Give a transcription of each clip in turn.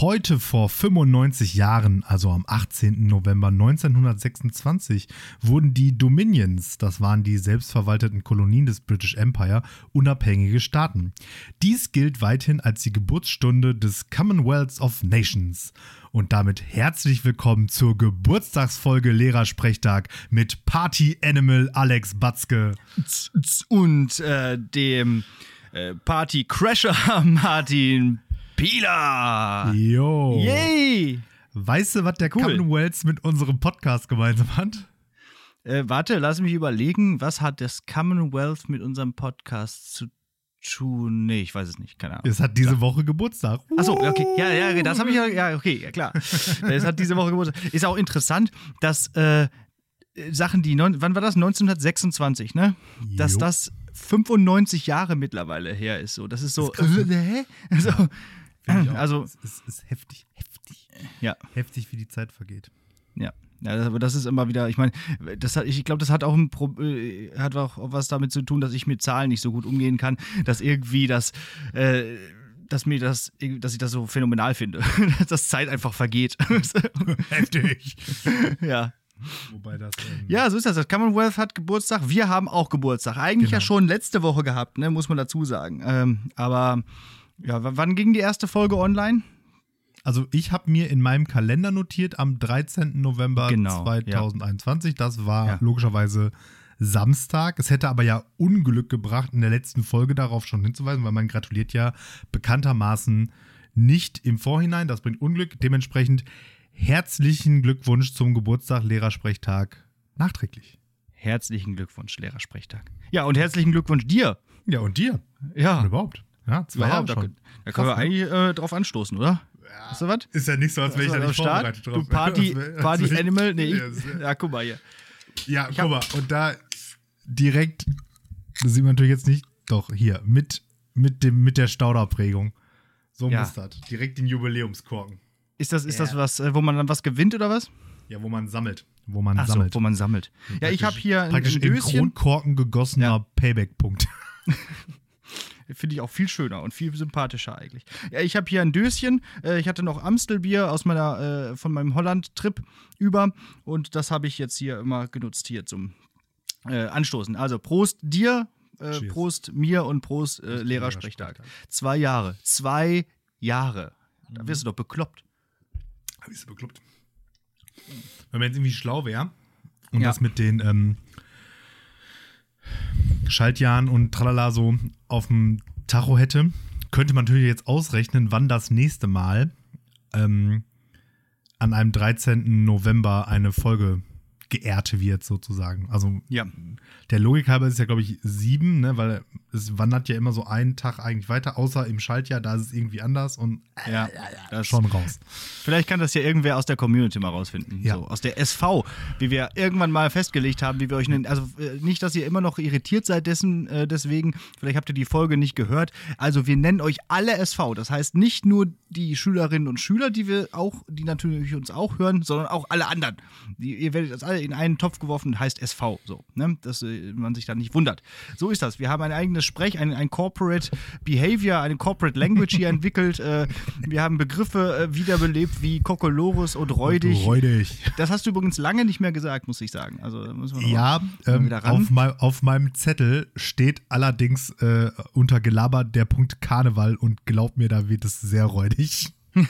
Heute vor 95 Jahren, also am 18. November 1926, wurden die Dominions, das waren die selbstverwalteten Kolonien des British Empire, unabhängige Staaten. Dies gilt weithin als die Geburtsstunde des Commonwealths of Nations. Und damit herzlich willkommen zur Geburtstagsfolge Lehrersprechtag mit Party Animal Alex Batzke. Und äh, dem äh, Party Crasher Martin Pieler. Jo. Yay! Weißt du, was der Cool. Commonwealth mit unserem Podcast gemeinsam hat? Äh, warte, lass mich überlegen, was hat das Commonwealth mit unserem Podcast zu tun? Nee, ich weiß es nicht, keine Ahnung. Es hat diese Woche Geburtstag. Achso, okay, ja, ja, das habe ich ja, ja, okay, ja, klar. Es hat diese Woche Geburtstag. Ist auch interessant, dass äh, Sachen, die, neun, wann war das? 1926, ne? Dass Jo. das 95 Jahre mittlerweile her ist. So, das ist so, Das äh, hä? so Finde ich auch. also, es ist, ist heftig, heftig. ja. Heftig, wie die Zeit vergeht. Ja. Ja, aber das ist immer wieder, ich meine, das hat, ich glaube, das hat auch, ein Pro, äh, hat auch was damit zu tun, dass ich mit Zahlen nicht so gut umgehen kann, dass irgendwie das, äh, dass mir das, dass ich das so phänomenal finde, dass Zeit einfach vergeht. Heftig. ja. Wobei das. Ähm, ja, so ist das. Das Commonwealth hat Geburtstag, wir haben auch Geburtstag. Eigentlich ja Genau. schon letzte Woche gehabt, ne, muss man dazu sagen. Ähm, aber ja, wann ging die erste Folge online? Also, ich habe mir in meinem Kalender notiert am 13. November Genau, 2021. Das war Ja. logischerweise Samstag. Es hätte aber ja Unglück gebracht, in der letzten Folge darauf schon hinzuweisen, weil man gratuliert ja bekanntermaßen nicht im Vorhinein. Das bringt Unglück. Dementsprechend herzlichen Glückwunsch zum Geburtstag, Lehrersprechtag nachträglich. Herzlichen Glückwunsch, Lehrersprechtag. Ja, und herzlichen Glückwunsch dir. Ja, und dir? Ja. Und überhaupt. Ja, zwei Ja, Jahre da, schon. da können wir ne? eigentlich äh, drauf anstoßen, oder? Hast du was? Ist ja nicht so, als wäre ich da nicht Start? vorbereitet drauf. Du Party, Das das Party Animal? Nee, Ja, ich, das- ja, guck mal hier. Ja, hab- guck mal, und da direkt, das sieht man natürlich jetzt nicht, doch hier, mit, mit, dem, mit der Stauderprägung. So Ja. muss das. Direkt den Jubiläumskorken. Ist das, ist das Ja. was, äh, wo man dann was gewinnt oder was? Ja, wo man sammelt. Wo man Ach so, sammelt. wo man sammelt. Ja, ich habe hier ein, Praktisch ein in Döschen. Kronkorken gegossener Ja. Payback-Punkt. Finde ich auch viel schöner und viel sympathischer eigentlich. Ja, ich habe hier ein Döschen. Äh, ich hatte noch Amstelbier aus meiner, äh, von meinem Holland-Trip über und das habe ich jetzt hier immer genutzt hier zum äh, Anstoßen. Also Prost dir, äh. Prost mir und Prost äh, Lehrersprechtag. Lehrersprechtag. Zwei Jahre. Zwei Jahre. Da wirst du doch bekloppt. Hab ich so bekloppt. Wenn man jetzt irgendwie schlau wäre und Ja. das mit den ähm, Schaltjahren und tralala so auf dem Tacho hätte, könnte man natürlich jetzt ausrechnen, wann das nächste Mal ähm, an einem 13. November eine Folge geehrt wird, sozusagen. Also Ja. der Logik halber ist ja, glaube ich, sieben, ne? weil es wandert ja immer so einen Tag eigentlich weiter, außer im Schaltjahr, da ist es irgendwie anders und Ja, das schon raus. Vielleicht kann das ja irgendwer aus der Community mal rausfinden. Ja. So, aus der SV, wie wir irgendwann mal festgelegt haben, wie wir euch nennen. Also äh, nicht, dass ihr immer noch irritiert seid dessen, äh, deswegen. Vielleicht habt ihr die Folge nicht gehört. Also wir nennen euch alle SV. Das heißt nicht nur die Schülerinnen und Schüler, die wir auch, die natürlich uns auch hören, sondern auch alle anderen. Die, ihr werdet das alle in einen Topf geworfen, heißt SV. So, ne? Dass äh, man sich da nicht wundert. So ist das. Wir haben ein eigenes Sprech, ein, ein Corporate Behavior, eine Corporate Language hier entwickelt. Äh, wir haben Begriffe äh, wiederbelebt wie Kokolores und räudig. Räudig. Das hast du übrigens lange nicht mehr gesagt, muss ich sagen. Also müssen wir Ja, mal ähm, wieder ran. auf, mein, auf meinem Zettel steht allerdings unter gelabert der Punkt Karneval und glaub mir, da wird es sehr räudig.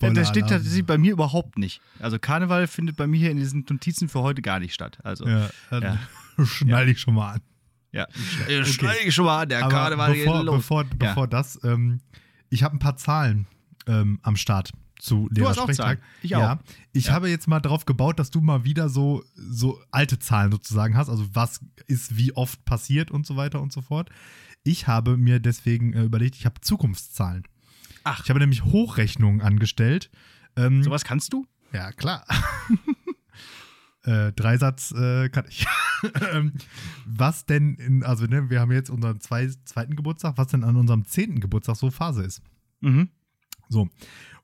Ja, das steht tatsächlich bei mir überhaupt nicht. Also Karneval findet bei mir hier in diesen Notizen für heute gar nicht statt. Also ja, Ja, schnall ich schon mal an. ja. Äh, Schneide ich schon mal an, der Aber Karneval bevor, geht los. bevor, ja. bevor das, ähm, ich habe ein paar Zahlen ähm, am Start zu auch Lehrersprechtag. Ich ja, auch. ich Ja. habe jetzt mal drauf gebaut, dass du mal wieder so, so alte Zahlen sozusagen hast, also was ist wie oft passiert und so weiter und so fort. Ich habe mir deswegen äh, überlegt, ich habe Zukunftszahlen. Ach. Ich habe nämlich Hochrechnungen angestellt. Ähm, Sowas kannst du? ja, klar. äh, Dreisatz äh, kann ich. ähm, was denn, in, also ne, wir haben jetzt unseren zwei, zweiten Geburtstag, was denn an unserem zehnten Geburtstag so Phase ist. Mhm. So.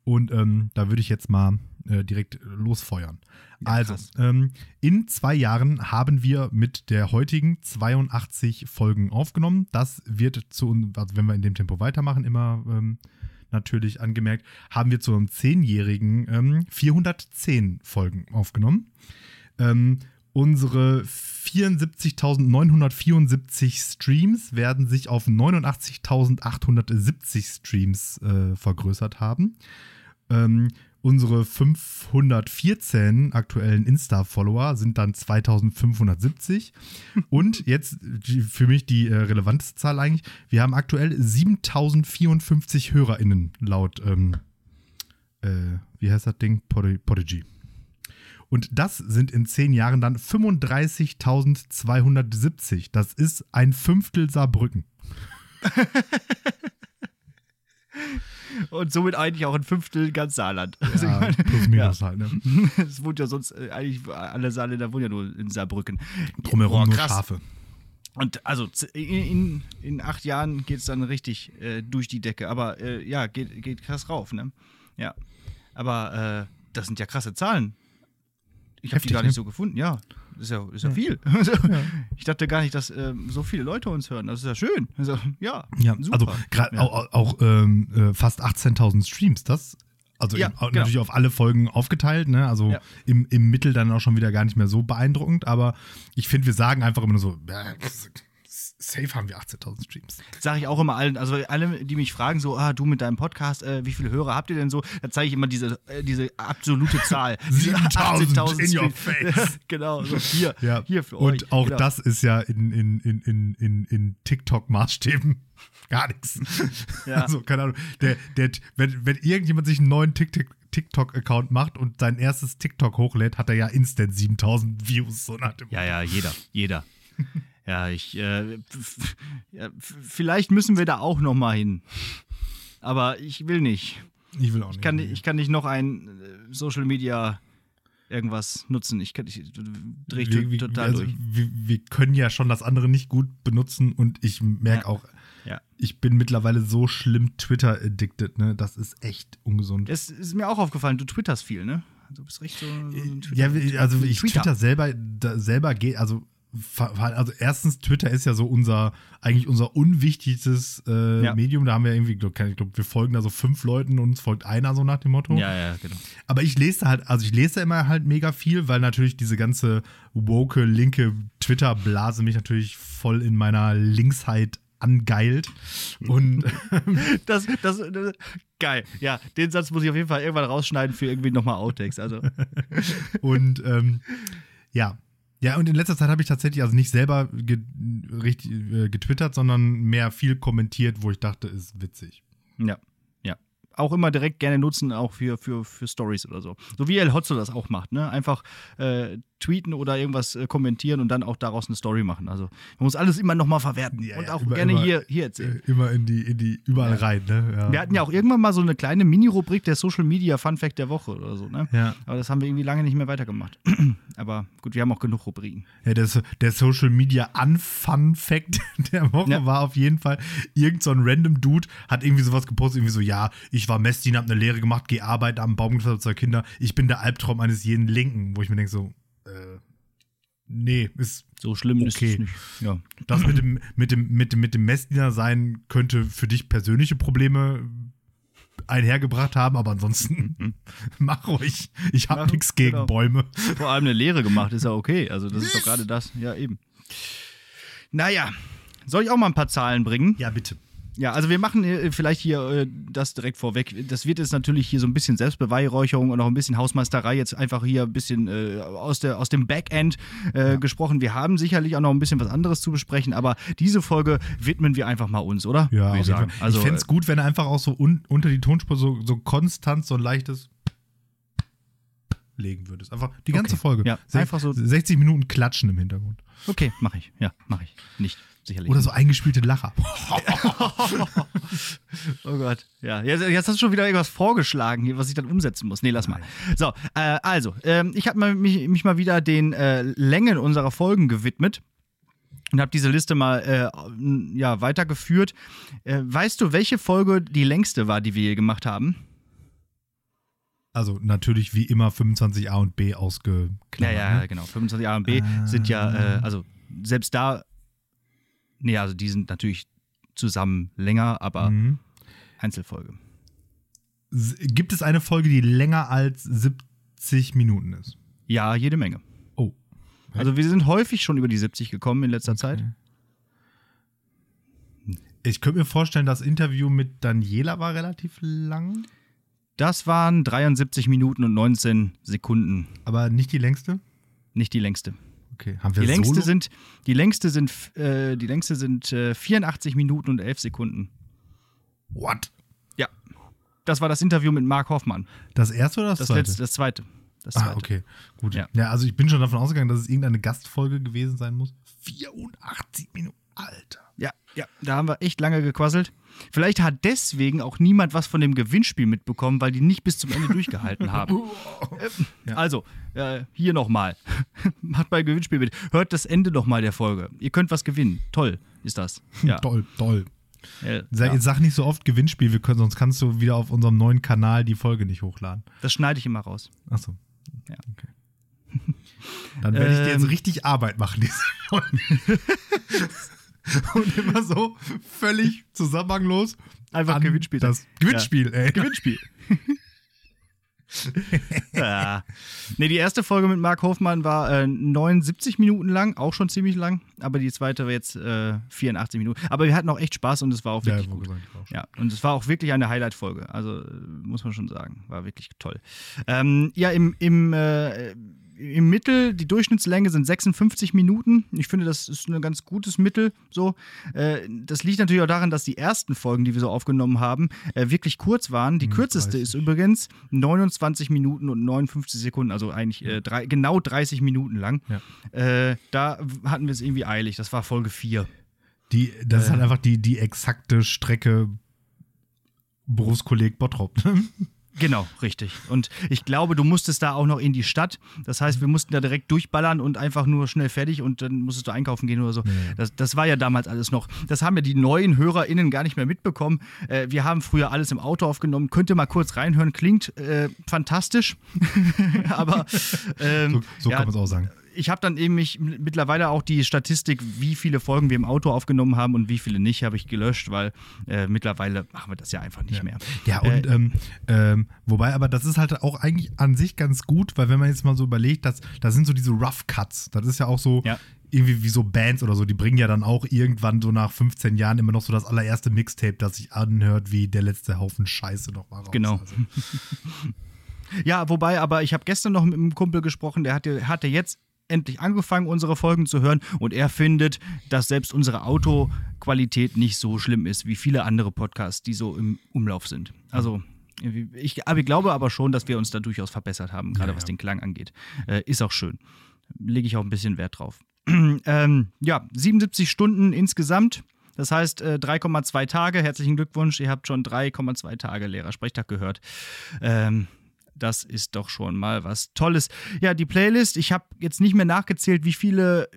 Und ähm, da würde ich jetzt mal äh, direkt losfeuern. Ja, also, ähm, in zwei Jahren haben wir mit der heutigen 82 Folgen aufgenommen. Das wird zu uns, also wenn wir in dem Tempo weitermachen, immer ähm, natürlich angemerkt, haben wir zu einem zehnjährigen ähm, 410 Folgen aufgenommen. Ähm, unsere 74.974 Streams werden sich auf 89.870 Streams äh, vergrößert haben. Ähm, unsere 514 aktuellen Insta-Follower sind dann 2570. Und jetzt für mich die äh, relevanteste Zahl eigentlich: Wir haben aktuell 7054 HörerInnen laut, ähm, äh, wie heißt das Ding? Podi- Podigy. Und das sind in zehn Jahren dann 35.270. Das ist ein Fünftel Saarbrücken. Und somit eigentlich auch ein Fünftel ganz Saarland. Also Ja, ich meine, plus minus halt, ne? es wohnt ja sonst, äh, eigentlich alle Saarländer wohnen ja nur in Saarbrücken. Drumherum Boah, nur. Schafe. Und also in, in, in acht Jahren geht es dann richtig äh, durch die Decke. Aber äh, ja, geht, geht krass rauf, ne? Ja. Aber äh, das sind ja krasse Zahlen. Ich habe die gar nicht ne? so gefunden. Ja, ist ja, ist ja viel. Also, Ich dachte gar nicht, dass ähm, so viele Leute uns hören. Das ist ja schön. Also, ja, Ja, super. also gerade Ja. auch, auch ähm, äh, fast 18.000 Streams, das also Ja, auch genau. natürlich auf alle Folgen aufgeteilt, ne? Also Ja. im, im Mittel dann auch schon wieder gar nicht mehr so beeindruckend, aber ich finde, wir sagen einfach immer nur so, ja, safe haben wir 18.000 Streams. Sage ich auch immer allen, also alle, die mich fragen, so, ah, du mit deinem Podcast, äh, wie viele Hörer habt ihr denn so? Da zeige ich immer diese, äh, diese absolute Zahl. Diese 7000 18.000 in your face. genau, so hier, Ja. hier für euch. Und auch genau. das ist ja in, in, in, in, in, in TikTok-Maßstäben gar nichts. Ja. Also, keine Ahnung. Der, der, wenn, wenn irgendjemand sich einen neuen TikTok- TikTok-Account macht und sein erstes TikTok hochlädt, hat er ja instant 7000 Views. So nach dem Ja, ja, jeder, jeder. Ja, ich, äh, ja, vielleicht müssen wir da auch noch mal hin. Aber ich will nicht. Ich will auch nicht. Ich kann, ich kann nicht noch ein äh, Social Media irgendwas nutzen. Ich, kann- ich drehe wir, total also, durch. wir, wir können ja schon das andere nicht gut benutzen und ich merke Ja. auch, Ja. ich bin mittlerweile so schlimm Twitter-addicted, ne? Das ist echt ungesund. Es ist mir auch aufgefallen, du twitterst viel, ne? Du bist recht so, so ein Ja, Twitter- also ich Tweeter. Twitter selber, selber geht, also also erstens, Twitter ist ja so unser, eigentlich unser unwichtigstes äh, Ja. Medium. Da haben wir irgendwie, glaub, ich glaube, wir folgen da so fünf Leuten und uns folgt einer so nach dem Motto. Ja, ja, genau. Aber ich lese halt, also ich lese da immer halt mega viel, weil natürlich diese ganze woke, linke Twitter-Blase mich natürlich voll in meiner Linksheit angeilt. Und Das, das, das, geil. Ja, den Satz muss ich auf jeden Fall irgendwann rausschneiden für irgendwie nochmal Outtakes. Also, Und ähm, ja. Ja, und in letzter Zeit habe ich tatsächlich also nicht selber äh, getwittert, sondern mehr viel kommentiert, wo ich dachte, ist witzig. ja, ja. Auch immer direkt gerne nutzen, auch für, für, für Stories oder so. So wie El Hotzo das auch macht, ne? Einfach äh, tweeten oder irgendwas äh, kommentieren und dann auch daraus eine Story machen. Also man muss alles immer nochmal verwerten Ja, und auch immer- gerne immer- hier, hier erzählen. Äh, immer in die, in die, überall Ja. rein, ne? Ja. Wir hatten ja auch irgendwann mal so eine kleine Mini-Rubrik der Social Media Fun Fact der Woche oder so, ne? Ja. Aber das haben wir irgendwie lange nicht mehr weitergemacht. Aber gut, wir haben auch genug Rubriken. Ja, der, der Social Media Unfun-Fact der Woche war auf jeden Fall, irgend so ein random Dude hat irgendwie sowas gepostet, irgendwie so, ja, ich war Messdiener, hab eine Lehre gemacht, geh arbeiten, am Baum gefasst, zwei Kinder, ich bin der Albtraum eines jeden Linken, wo ich mir denke so, äh, nee, ist So schlimm ist Okay. es nicht. Ja. das mit dem, mit dem, mit dem, mit dem Messdiener sein könnte für dich persönliche Probleme einhergebracht haben, aber ansonsten mach ruhig. Ich hab Mach- nichts gegen genau. Bäume. Vor allem eine Lehre gemacht, ist ja okay. Also, das ist doch gerade das. Ja, eben. Naja, soll ich auch mal ein paar Zahlen bringen? Ja, bitte. Ja, also wir machen äh, vielleicht hier äh, das direkt vorweg. Das wird jetzt natürlich hier so ein bisschen Selbstbeweihräucherung und auch ein bisschen Hausmeisterei jetzt einfach hier ein bisschen äh, aus, der, aus dem Backend äh, gesprochen. Wir haben sicherlich auch noch ein bisschen was anderes zu besprechen, aber diese Folge widmen wir einfach mal uns, oder? Ja, ich sagen. Also, ich fände es gut, wenn er einfach auch so un unter die Tonspur so, so konstant so ein leichtes legen würdest. Einfach die ganze Okay. Folge. Ja, einfach so- 60 Minuten klatschen im Hintergrund. äh, okay, mache ich. Ja, mache ich. Nicht, sicherlich. Oder so eingespielte Lacher. Oh Gott. Ja, jetzt, jetzt hast du schon wieder irgendwas vorgeschlagen hier, was ich dann umsetzen muss. Nee, lass mal. So, äh, also, ähm, ich habe mich, mich mal wieder den äh, Längen unserer Folgen gewidmet und habe diese Liste mal äh, ja, weitergeführt. Äh, weißt du, welche Folge die längste war, die wir hier gemacht haben? Also natürlich wie immer 25a und b ausgeklammert. Ja, ja, ne? genau. 25a und B sind ja, äh, also selbst da, nee, also die sind natürlich zusammen länger, aber Mhm. Einzelfolge. Gibt es eine Folge, die länger als 70 Minuten ist? Ja, jede Menge. Oh. Also wir sind häufig schon über die 70 gekommen in letzter Zeit. Ich könnte mir vorstellen, das Interview mit Daniela war relativ lang, Das waren 73 Minuten und 19 Sekunden. aber nicht die längste. Nicht die längste. Okay, haben wir Die längste Solo? sind, die längste sind, äh, die längste sind äh, 84 Minuten und 11 Sekunden. What? Ja. Das war das Interview mit Mark Hoffmann. Das erste oder das, Das zweite? letzte, das zweite. Das zweite. Ah, okay, gut. Ja. Ja. also ich bin schon davon ausgegangen, dass es irgendeine Gastfolge gewesen sein muss. 84 Minuten, Alter. Ja, ja, da haben wir echt lange gequasselt. Vielleicht hat deswegen auch niemand was von dem Gewinnspiel mitbekommen, weil die nicht bis zum Ende durchgehalten haben. Ähm, Also, äh, hier nochmal. Macht bei Gewinnspiel mit. Hört das Ende nochmal der Folge. Ihr könnt was gewinnen. Toll ist das. Ja. Toll, toll. Äh, Sag, ja. Jetzt sag nicht so oft Gewinnspiel, wir können, sonst kannst du wieder auf unserem neuen Kanal die Folge nicht hochladen. Das schneide ich immer raus. Achso. Ja. Okay. Dann werde ich dir Ähm. jetzt richtig Arbeit machen, diese Folge. Und immer so völlig zusammenhanglos. Einfach Gewinnspiel. Das Gewinnspiel, ey. Gewinnspiel. ja. Nee, die erste Folge mit Mark Hofmann war äh, 79 Minuten lang, auch schon ziemlich lang, aber die zweite war jetzt äh, 84 Minuten. Aber wir hatten auch echt Spaß und es war auch Ja, wirklich wo gut. auch. Ja, und es war auch wirklich eine Highlight-Folge. Also äh, muss man schon sagen, war wirklich toll. Ähm, ja, im, im, äh, im Mittel, die Durchschnittslänge sind 56 Minuten. Ich finde, das ist ein ganz gutes Mittel. So, äh, das liegt natürlich auch daran, dass die ersten Folgen, die wir so aufgenommen haben, äh, wirklich kurz waren. Die Hm, kürzeste 30. ist übrigens 29 Minuten und 59 Sekunden, also eigentlich äh, drei, genau 30 Minuten lang. Ja. Äh, da hatten wir es irgendwie eilig. Das war Folge 4. Die, das ist Äh. halt einfach die, die exakte Strecke Berufskolleg Bottrop. Genau, richtig. Und ich glaube, du musstest da auch noch in die Stadt. Das heißt, wir mussten da direkt durchballern und einfach nur schnell fertig und dann musstest du einkaufen gehen oder so. Das, das war ja damals alles noch. Das haben ja die neuen HörerInnen gar nicht mehr mitbekommen. Äh, wir haben früher alles im Auto aufgenommen. Könnt ihr mal kurz reinhören. Klingt äh, fantastisch. Aber ähm, so so ja, kann man es auch sagen. Ich habe dann eben mich mittlerweile auch die Statistik, wie viele Folgen wir im Auto aufgenommen haben und wie viele nicht, habe ich gelöscht, weil äh, mittlerweile machen wir das ja einfach nicht mehr. Ja, und Äh, ähm, ähm, wobei, aber das ist halt auch eigentlich an sich ganz gut, weil wenn man jetzt mal so überlegt, dass da sind so diese Rough Cuts, das ist ja auch so Ja. irgendwie wie so Bands oder so, die bringen ja dann auch irgendwann so nach 15 Jahren immer noch so das allererste Mixtape, das sich anhört wie der letzte Haufen Scheiße nochmal raus. Genau. Also, Ja, wobei, aber ich habe gestern noch mit einem Kumpel gesprochen, der hatte, hatte jetzt endlich angefangen, unsere Folgen zu hören und er findet, dass selbst unsere Autoqualität nicht so schlimm ist wie viele andere Podcasts, die so im Umlauf sind. Also ich, aber ich glaube aber schon, dass wir uns da durchaus verbessert haben, gerade Ja, was ja. den Klang angeht. Äh, ist auch schön. Lege ich auch ein bisschen Wert drauf. ähm, ja, 77 Stunden insgesamt. Das heißt äh, 3,2 Tage. Herzlichen Glückwunsch. Ihr habt schon 3,2 Tage Lehrersprechtag gehört. Ähm, das ist doch schon mal was Tolles. Ja, die Playlist. Ich habe jetzt nicht mehr nachgezählt, wie viele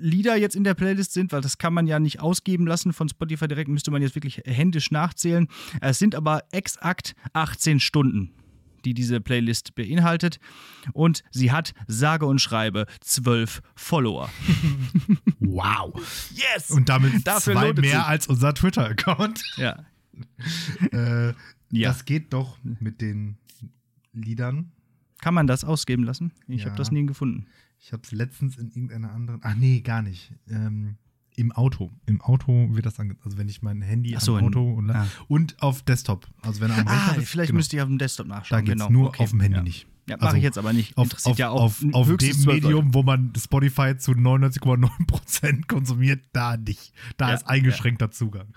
Lieder jetzt in der Playlist sind, weil das kann man ja nicht ausgeben lassen von Spotify direkt. Müsste man jetzt wirklich händisch nachzählen. Es sind aber exakt 18 Stunden die diese Playlist beinhaltet. Und sie hat sage und schreibe zwölf Follower. wow. Yes! Und damit Dafür zwei mehr sich. als unser Twitter-Account. ja. Äh, Ja. Das geht doch mit den Liedern. Kann man das ausgeben lassen? Ich Ja. habe das nie gefunden. Ich habe es letztens in irgendeiner anderen. Ach nee, gar nicht. Ähm, Im Auto. Im Auto wird das angezeigt. Also wenn ich mein Handy Ach so, am in- Auto und, ah. und auf Desktop. Also wenn am Ah, Rechner ist, vielleicht genau. müsste ich auf dem Desktop Da nachschauen. geht's genau. nur Okay. auf dem Handy ja. nicht. Ja, mache Also ich jetzt aber nicht. Auf, Interessiert auf, ja auch auf, auf dem. Medium, wo man Spotify zu 99,9% konsumiert, da nicht. Da Ja, ist eingeschränkter Zugang.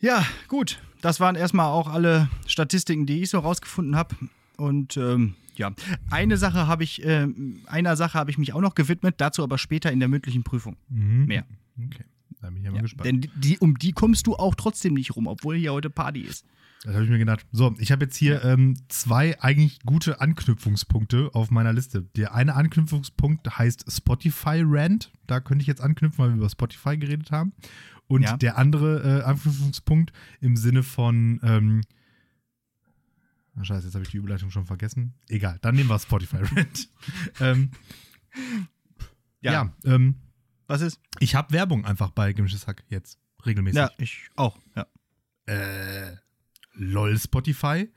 Ja, gut. Das waren erstmal auch alle Statistiken, die ich so rausgefunden habe. Und ähm, ja, eine Sache habe ich, ähm, einer Sache habe ich mich auch noch gewidmet, dazu aber später in der mündlichen Prüfung. Mhm. Mehr. Okay, da bin ich ja mal Ja, gespannt. denn die, um die kommst du auch trotzdem nicht rum, obwohl hier heute Party ist. Das habe ich mir gedacht. So, ich habe jetzt hier ähm, zwei eigentlich gute Anknüpfungspunkte auf meiner Liste. Der eine Anknüpfungspunkt heißt Spotify Rant. Da könnte ich jetzt anknüpfen, weil wir über Spotify geredet haben. Und Ja. der andere äh, Anknüpfungspunkt im Sinne von, ähm, Na scheiße, jetzt habe ich die Überleitung schon vergessen. Egal, dann nehmen wir Spotify Rant. ähm, ja, Ja. ähm, Was ist? ich habe Werbung einfach bei Gemischtes Hack jetzt regelmäßig. Ja, ich auch. Ja. Äh, lol, Spotify?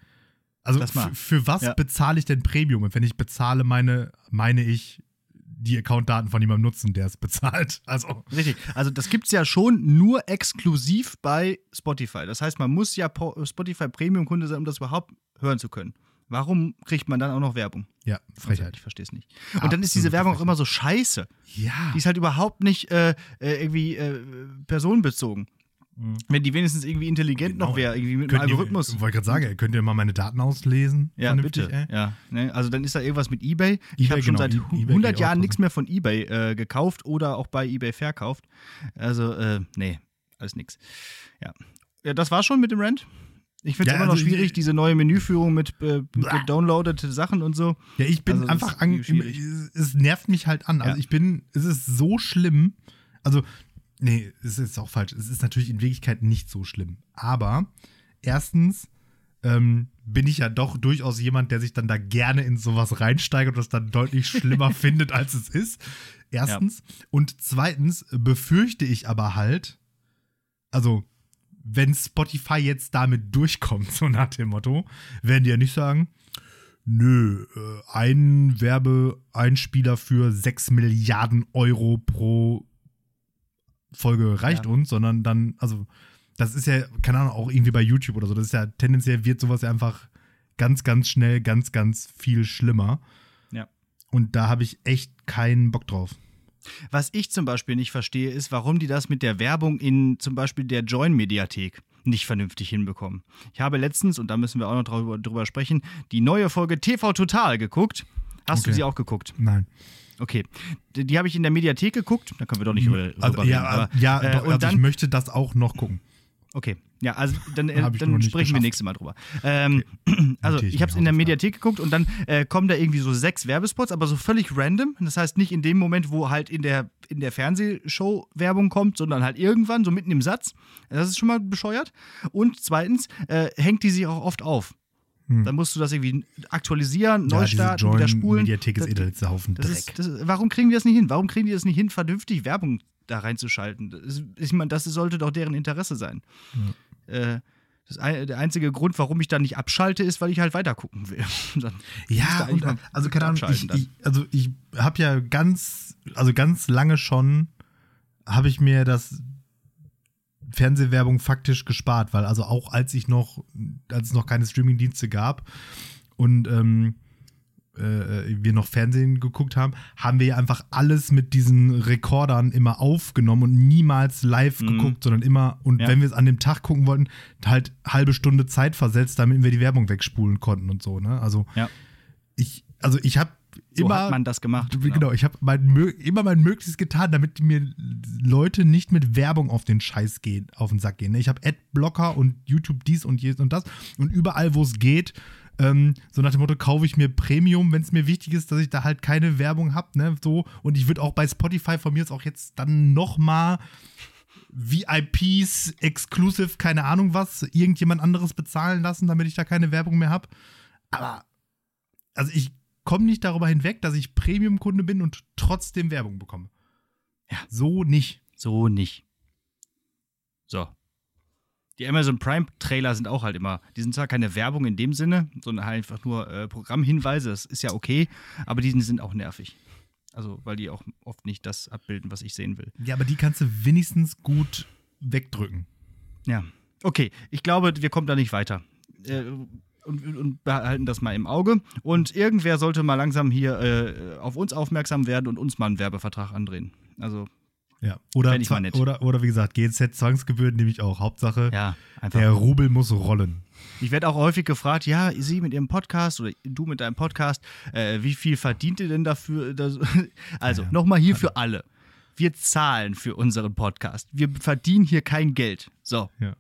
Also für was Ja. bezahle ich denn Premium? Und wenn ich bezahle, meine, meine ich die Accountdaten von jemandem nutzen, der es bezahlt. Also, Richtig. Also das gibt es ja schon nur exklusiv bei Spotify. Das heißt, man muss ja Po- Spotify Premium-Kunde sein, um das überhaupt hören zu können. Warum kriegt man dann auch noch Werbung? ja, Frechheit. Ich verstehe es nicht. Und dann ist diese Werbung auch immer so scheiße. Ja. Die ist halt überhaupt nicht äh, äh, irgendwie äh, personenbezogen. Wenn die wenigstens irgendwie intelligent noch wäre, irgendwie mit einem Könnt Algorithmus. Ich wollte gerade sagen, könnt ihr mal meine Daten auslesen? Ja, bitte. ey? Ja, ne? Also dann ist da irgendwas mit eBay. ich habe schon genau, seit E- hu- eBay 100 geht auch Jahren nichts mehr von eBay äh, gekauft oder auch bei eBay verkauft. Also, äh, nee, alles nix. Ja. ja, das war schon mit dem Rant. Ich finde es Ja, immer noch also, schwierig, ich- diese neue Menüführung mit äh, gedownloadete Sachen und so. Ja, ich bin Also, einfach an, es nervt mich halt an. Also Ja. ich bin, es ist so schlimm. Also, nee, es ist auch falsch. Es ist natürlich in Wirklichkeit nicht so schlimm. Aber erstens ähm, bin ich ja doch durchaus jemand, der sich dann da gerne in sowas reinsteigert und das dann deutlich schlimmer findet, als es ist. Erstens. Und zweitens befürchte ich aber halt, also wenn Spotify jetzt damit durchkommt, so nach dem Motto, werden die ja nicht sagen, nö, äh, ein Werbeeinspieler für 6 Milliarden Euro pro Folge reicht Ja. uns, sondern dann, also das ist ja, keine Ahnung, auch irgendwie bei YouTube oder so, das ist ja tendenziell wird sowas ja einfach ganz, ganz schnell, ganz, ganz viel schlimmer. Ja. Und da habe ich echt keinen Bock drauf. Was ich zum Beispiel nicht verstehe, ist, warum die das mit der Werbung in zum Beispiel der Join-Mediathek nicht vernünftig hinbekommen. Ich habe letztens, und da müssen wir auch noch drüber, drüber sprechen, die neue Folge TV Total geguckt. Hast du Okay. sie auch geguckt? Nein. Okay. Die, die habe ich in der Mediathek geguckt. Da können wir doch nicht drüber Also, reden. ja, aber, ja äh, doch, und also dann, ich möchte das auch noch gucken. Okay, ja, also dann, äh, dann sprechen wir nächstes Mal drüber. Ähm, also Notiere ich habe es in der. Mediathek geguckt und dann äh, kommen da irgendwie so sechs Werbespots, aber so völlig random. Das heißt nicht in dem Moment, wo halt in der, in der Fernsehshow Werbung kommt, sondern halt irgendwann, so mitten im Satz. Das ist schon mal bescheuert. Und zweitens äh, hängt die sich auch oft auf. Hm. Dann musst du das irgendwie aktualisieren, Ja, neu diese starten, wieder spulen. Mediathek ist eh der letzte Haufen das Dreck. ist, das warum kriegen die das nicht hin? Warum kriegen die das nicht hin, vernünftig Werbung da reinzuschalten? Das ist, ich meine, das sollte doch deren Interesse sein. Äh, das der einzige Grund, warum ich da nicht abschalte, ist, weil ich halt weiter gucken will. Ja, und, also keine Ahnung, ich, ich, also ich habe ja ganz, also ganz lange schon, habe ich mir das Fernsehwerbung faktisch gespart, weil also auch als ich noch, als es noch keine Streamingdienste gab und ähm, äh, wir noch Fernsehen geguckt haben, haben wir ja einfach alles mit diesen Rekordern immer aufgenommen und niemals live Mhm. geguckt, sondern immer, und Ja. wenn wir es an dem Tag gucken wollten, halt halbe Stunde Zeit versetzt, damit wir die Werbung wegspulen konnten und so, ne? Also Ja. ich, also ich habe So immer, hat man das gemacht. genau, ich habe mein, immer mein Möglichstes getan, damit mir Leute nicht mit Werbung auf den Scheiß gehen, auf den Sack gehen. Ne? Ich habe Adblocker und YouTube dies und jenes und das und überall, wo es geht, ähm, so nach dem Motto, kaufe ich mir Premium, wenn es mir wichtig ist, dass ich da halt keine Werbung habe, ne, so. Und ich würde auch bei Spotify von mir jetzt auch jetzt dann noch mal VIPs, Exclusive, keine Ahnung was, irgendjemand anderes bezahlen lassen, damit ich da keine Werbung mehr habe. Aber, also ich komme nicht darüber hinweg, dass ich Premium-Kunde bin und trotzdem Werbung bekomme. Ja. So nicht. So nicht. So. Die Amazon Prime Trailer sind auch halt immer, die sind zwar keine Werbung in dem Sinne, sondern halt einfach nur äh, Programmhinweise, das ist ja okay, aber die sind auch nervig. Also, weil die auch oft nicht das abbilden, was ich sehen will. Ja, aber die kannst du wenigstens gut wegdrücken. Ja. Okay, ich glaube, wir kommen da nicht weiter. Äh, und, und behalten das mal im Auge. Und irgendwer sollte mal langsam hier äh, auf uns aufmerksam werden und uns mal einen Werbevertrag andrehen. Also, Ja. Oder, ich mal nett. oder, oder wie gesagt, GZ-Zwangsgebühren nehme ich auch. Hauptsache, ja, der Rubel muss rollen. Ich werde auch häufig gefragt, ja, Sie mit Ihrem Podcast oder du mit deinem Podcast, äh, wie viel verdient ihr denn dafür? Das, also, Ja, nochmal hier für alle. Wir zahlen für unseren Podcast. Wir verdienen hier kein Geld. So, Ja.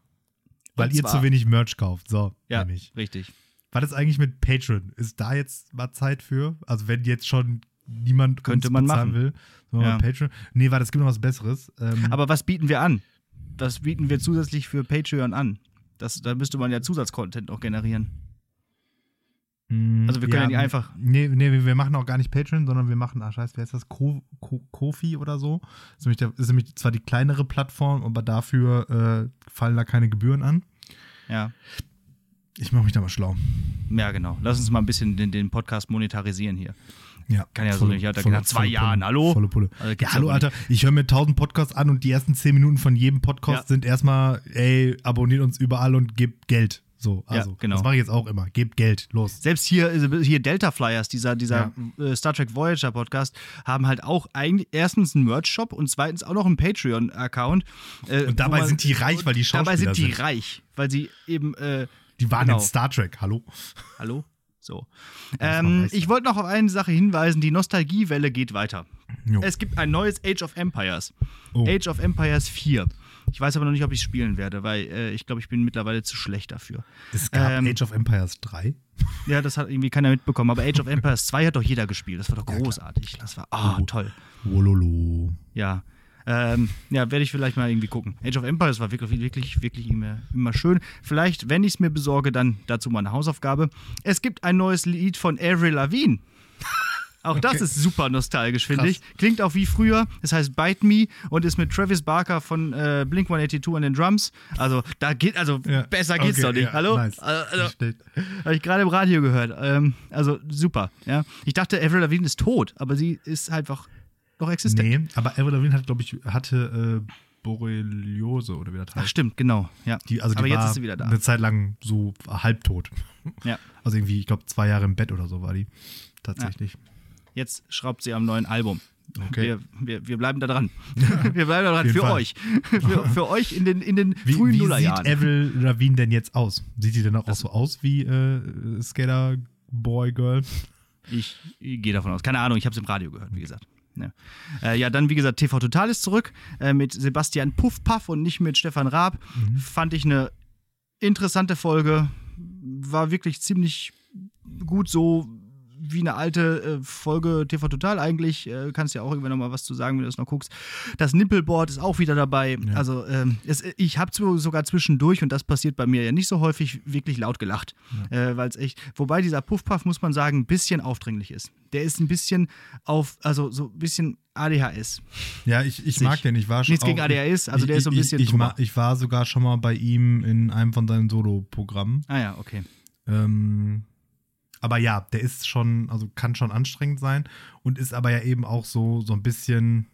Weil Und ihr zwar- zu wenig Merch kauft. So, ja, nämlich. richtig. Was ist eigentlich mit Patreon? Ist da jetzt mal Zeit für? Also, wenn jetzt schon niemand Könnte man bezahlen machen. will, so mal Ja. Patreon. Nee, warte, es gibt noch was Besseres. Ähm, Aber was bieten wir an? Was bieten wir zusätzlich für Patreon an? Das, da müsste man ja Zusatzcontent noch generieren. Also wir können ja, die einfach- Nee, nee, wir- machen auch gar nicht Patreon, sondern wir machen, ah scheiße, wer ist das? Ko Ko Kofi oder so. Das ist nämlich, der, ist nämlich zwar die kleinere Plattform, aber dafür äh, fallen da keine Gebühren an. Ja. Ich mache mich da mal schlau. Ja, genau. Lass uns mal ein bisschen den, den Podcast monetarisieren hier. Ja, Kann ja so nicht, ja, da nach zwei Jahren, Pulle, hallo? Volle Pulle. Also ja, hallo, nicht. Alter. Ich höre mir 1000 Podcasts an und die ersten 10 Minuten von jedem Podcast Ja. sind erstmal, ey, abonniert uns überall und gebt Geld. So, Ja, also, genau. das mache ich jetzt auch immer. Gebt Geld, los. Selbst hier, hier Delta Flyers, dieser, dieser äh, Star Trek Voyager Podcast, haben halt auch eigentlich erstens einen Merch-Shop und zweitens auch noch einen Patreon-Account. Äh, Und dabei man- sind die reich, weil die Dabei sind die Schauspieler sind. reich, weil sie eben äh, Die waren Genau. in Star Trek, hallo? Hallo? So. Ähm, ich wollte noch auf eine Sache hinweisen: die Nostalgiewelle geht weiter. Jo. Es gibt ein neues Age of Empires. Oh. Age of Empires 4. Ich weiß aber noch nicht, ob ich es spielen werde, weil äh, ich glaube, ich bin mittlerweile zu schlecht dafür. Es gab Ähm, Age of Empires 3. Ja, das hat irgendwie keiner mitbekommen. Aber Age of Empires 2 hat doch jeder gespielt. Das war doch großartig. Das war, ah, Oh. toll. Wololo. Ja. Ähm, ja, werde ich vielleicht mal irgendwie gucken. Age of Empires war wirklich, wirklich, wirklich immer, immer schön. Vielleicht, wenn ich es mir besorge, dann dazu mal eine Hausaufgabe. Es gibt ein neues Lied von Avril Lavigne. Auch das Okay. ist super nostalgisch, finde ich. Klingt auch wie früher. Es heißt Bite Me und ist mit Travis Barker von äh, Blink 182 an den Drums. Also, da geht, also Ja. besser geht's Okay, doch nicht. ja, Hallo? nice. Also, schlecht. habe ich gerade im Radio gehört. Ähm, also super. Ja. Ich dachte, Avril Lavigne ist tot, aber sie ist einfach noch existent. Nee, aber Avril Lavigne hat, glaube ich, hatte äh, Borreliose oder wie das Ach heißt. stimmt, genau. Ja. Die, also die aber jetzt ist sie wieder da. eine Zeit lang so halbtot. Ja. Also irgendwie, ich glaube, zwei Jahre im Bett oder so war die. Tatsächlich. Jetzt schraubt sie am neuen Album. Okay. Wir, wir, wir bleiben da dran. wir bleiben da dran für Fall. euch. Für, für euch in den, in den Wie, frühen wie Nullerjahren. sieht Avril Lavigne denn jetzt aus? Sieht die denn auch so aus wie äh, Skater Boy Girl? Ich, ich gehe davon aus. Keine Ahnung, ich habe es im Radio gehört, wie gesagt. Ja. Äh, ja, dann wie gesagt, TV Total ist zurück äh, mit Sebastian Puff Puff und nicht mit Stefan Raab. Mhm. Fand ich eine interessante Folge. War wirklich ziemlich gut so wie eine alte äh, Folge TV Total eigentlich. Äh, kannst ja auch irgendwann noch mal was zu sagen, wenn du das noch guckst. Das Nippelboard ist auch wieder dabei. Ja. Also ähm, es, ich habe sogar zwischendurch, und das passiert bei mir ja nicht so häufig, wirklich laut gelacht. Äh, Weil es echt, wobei dieser Puffpuff, muss man sagen, ein bisschen aufdringlich ist. Der ist ein bisschen auf, also so ein bisschen ADHS. Ja, ich, ich mag den. Ich war schon Nichts auch, gegen ADHS, also ich, der ist so ein bisschen Ich, ich, ma- ich war sogar schon mal bei ihm in einem von seinen Solo-Programmen. Ah ja, okay. Ähm, aber ja, der ist schon, also kann schon anstrengend sein und ist aber ja eben auch so, so ein bisschen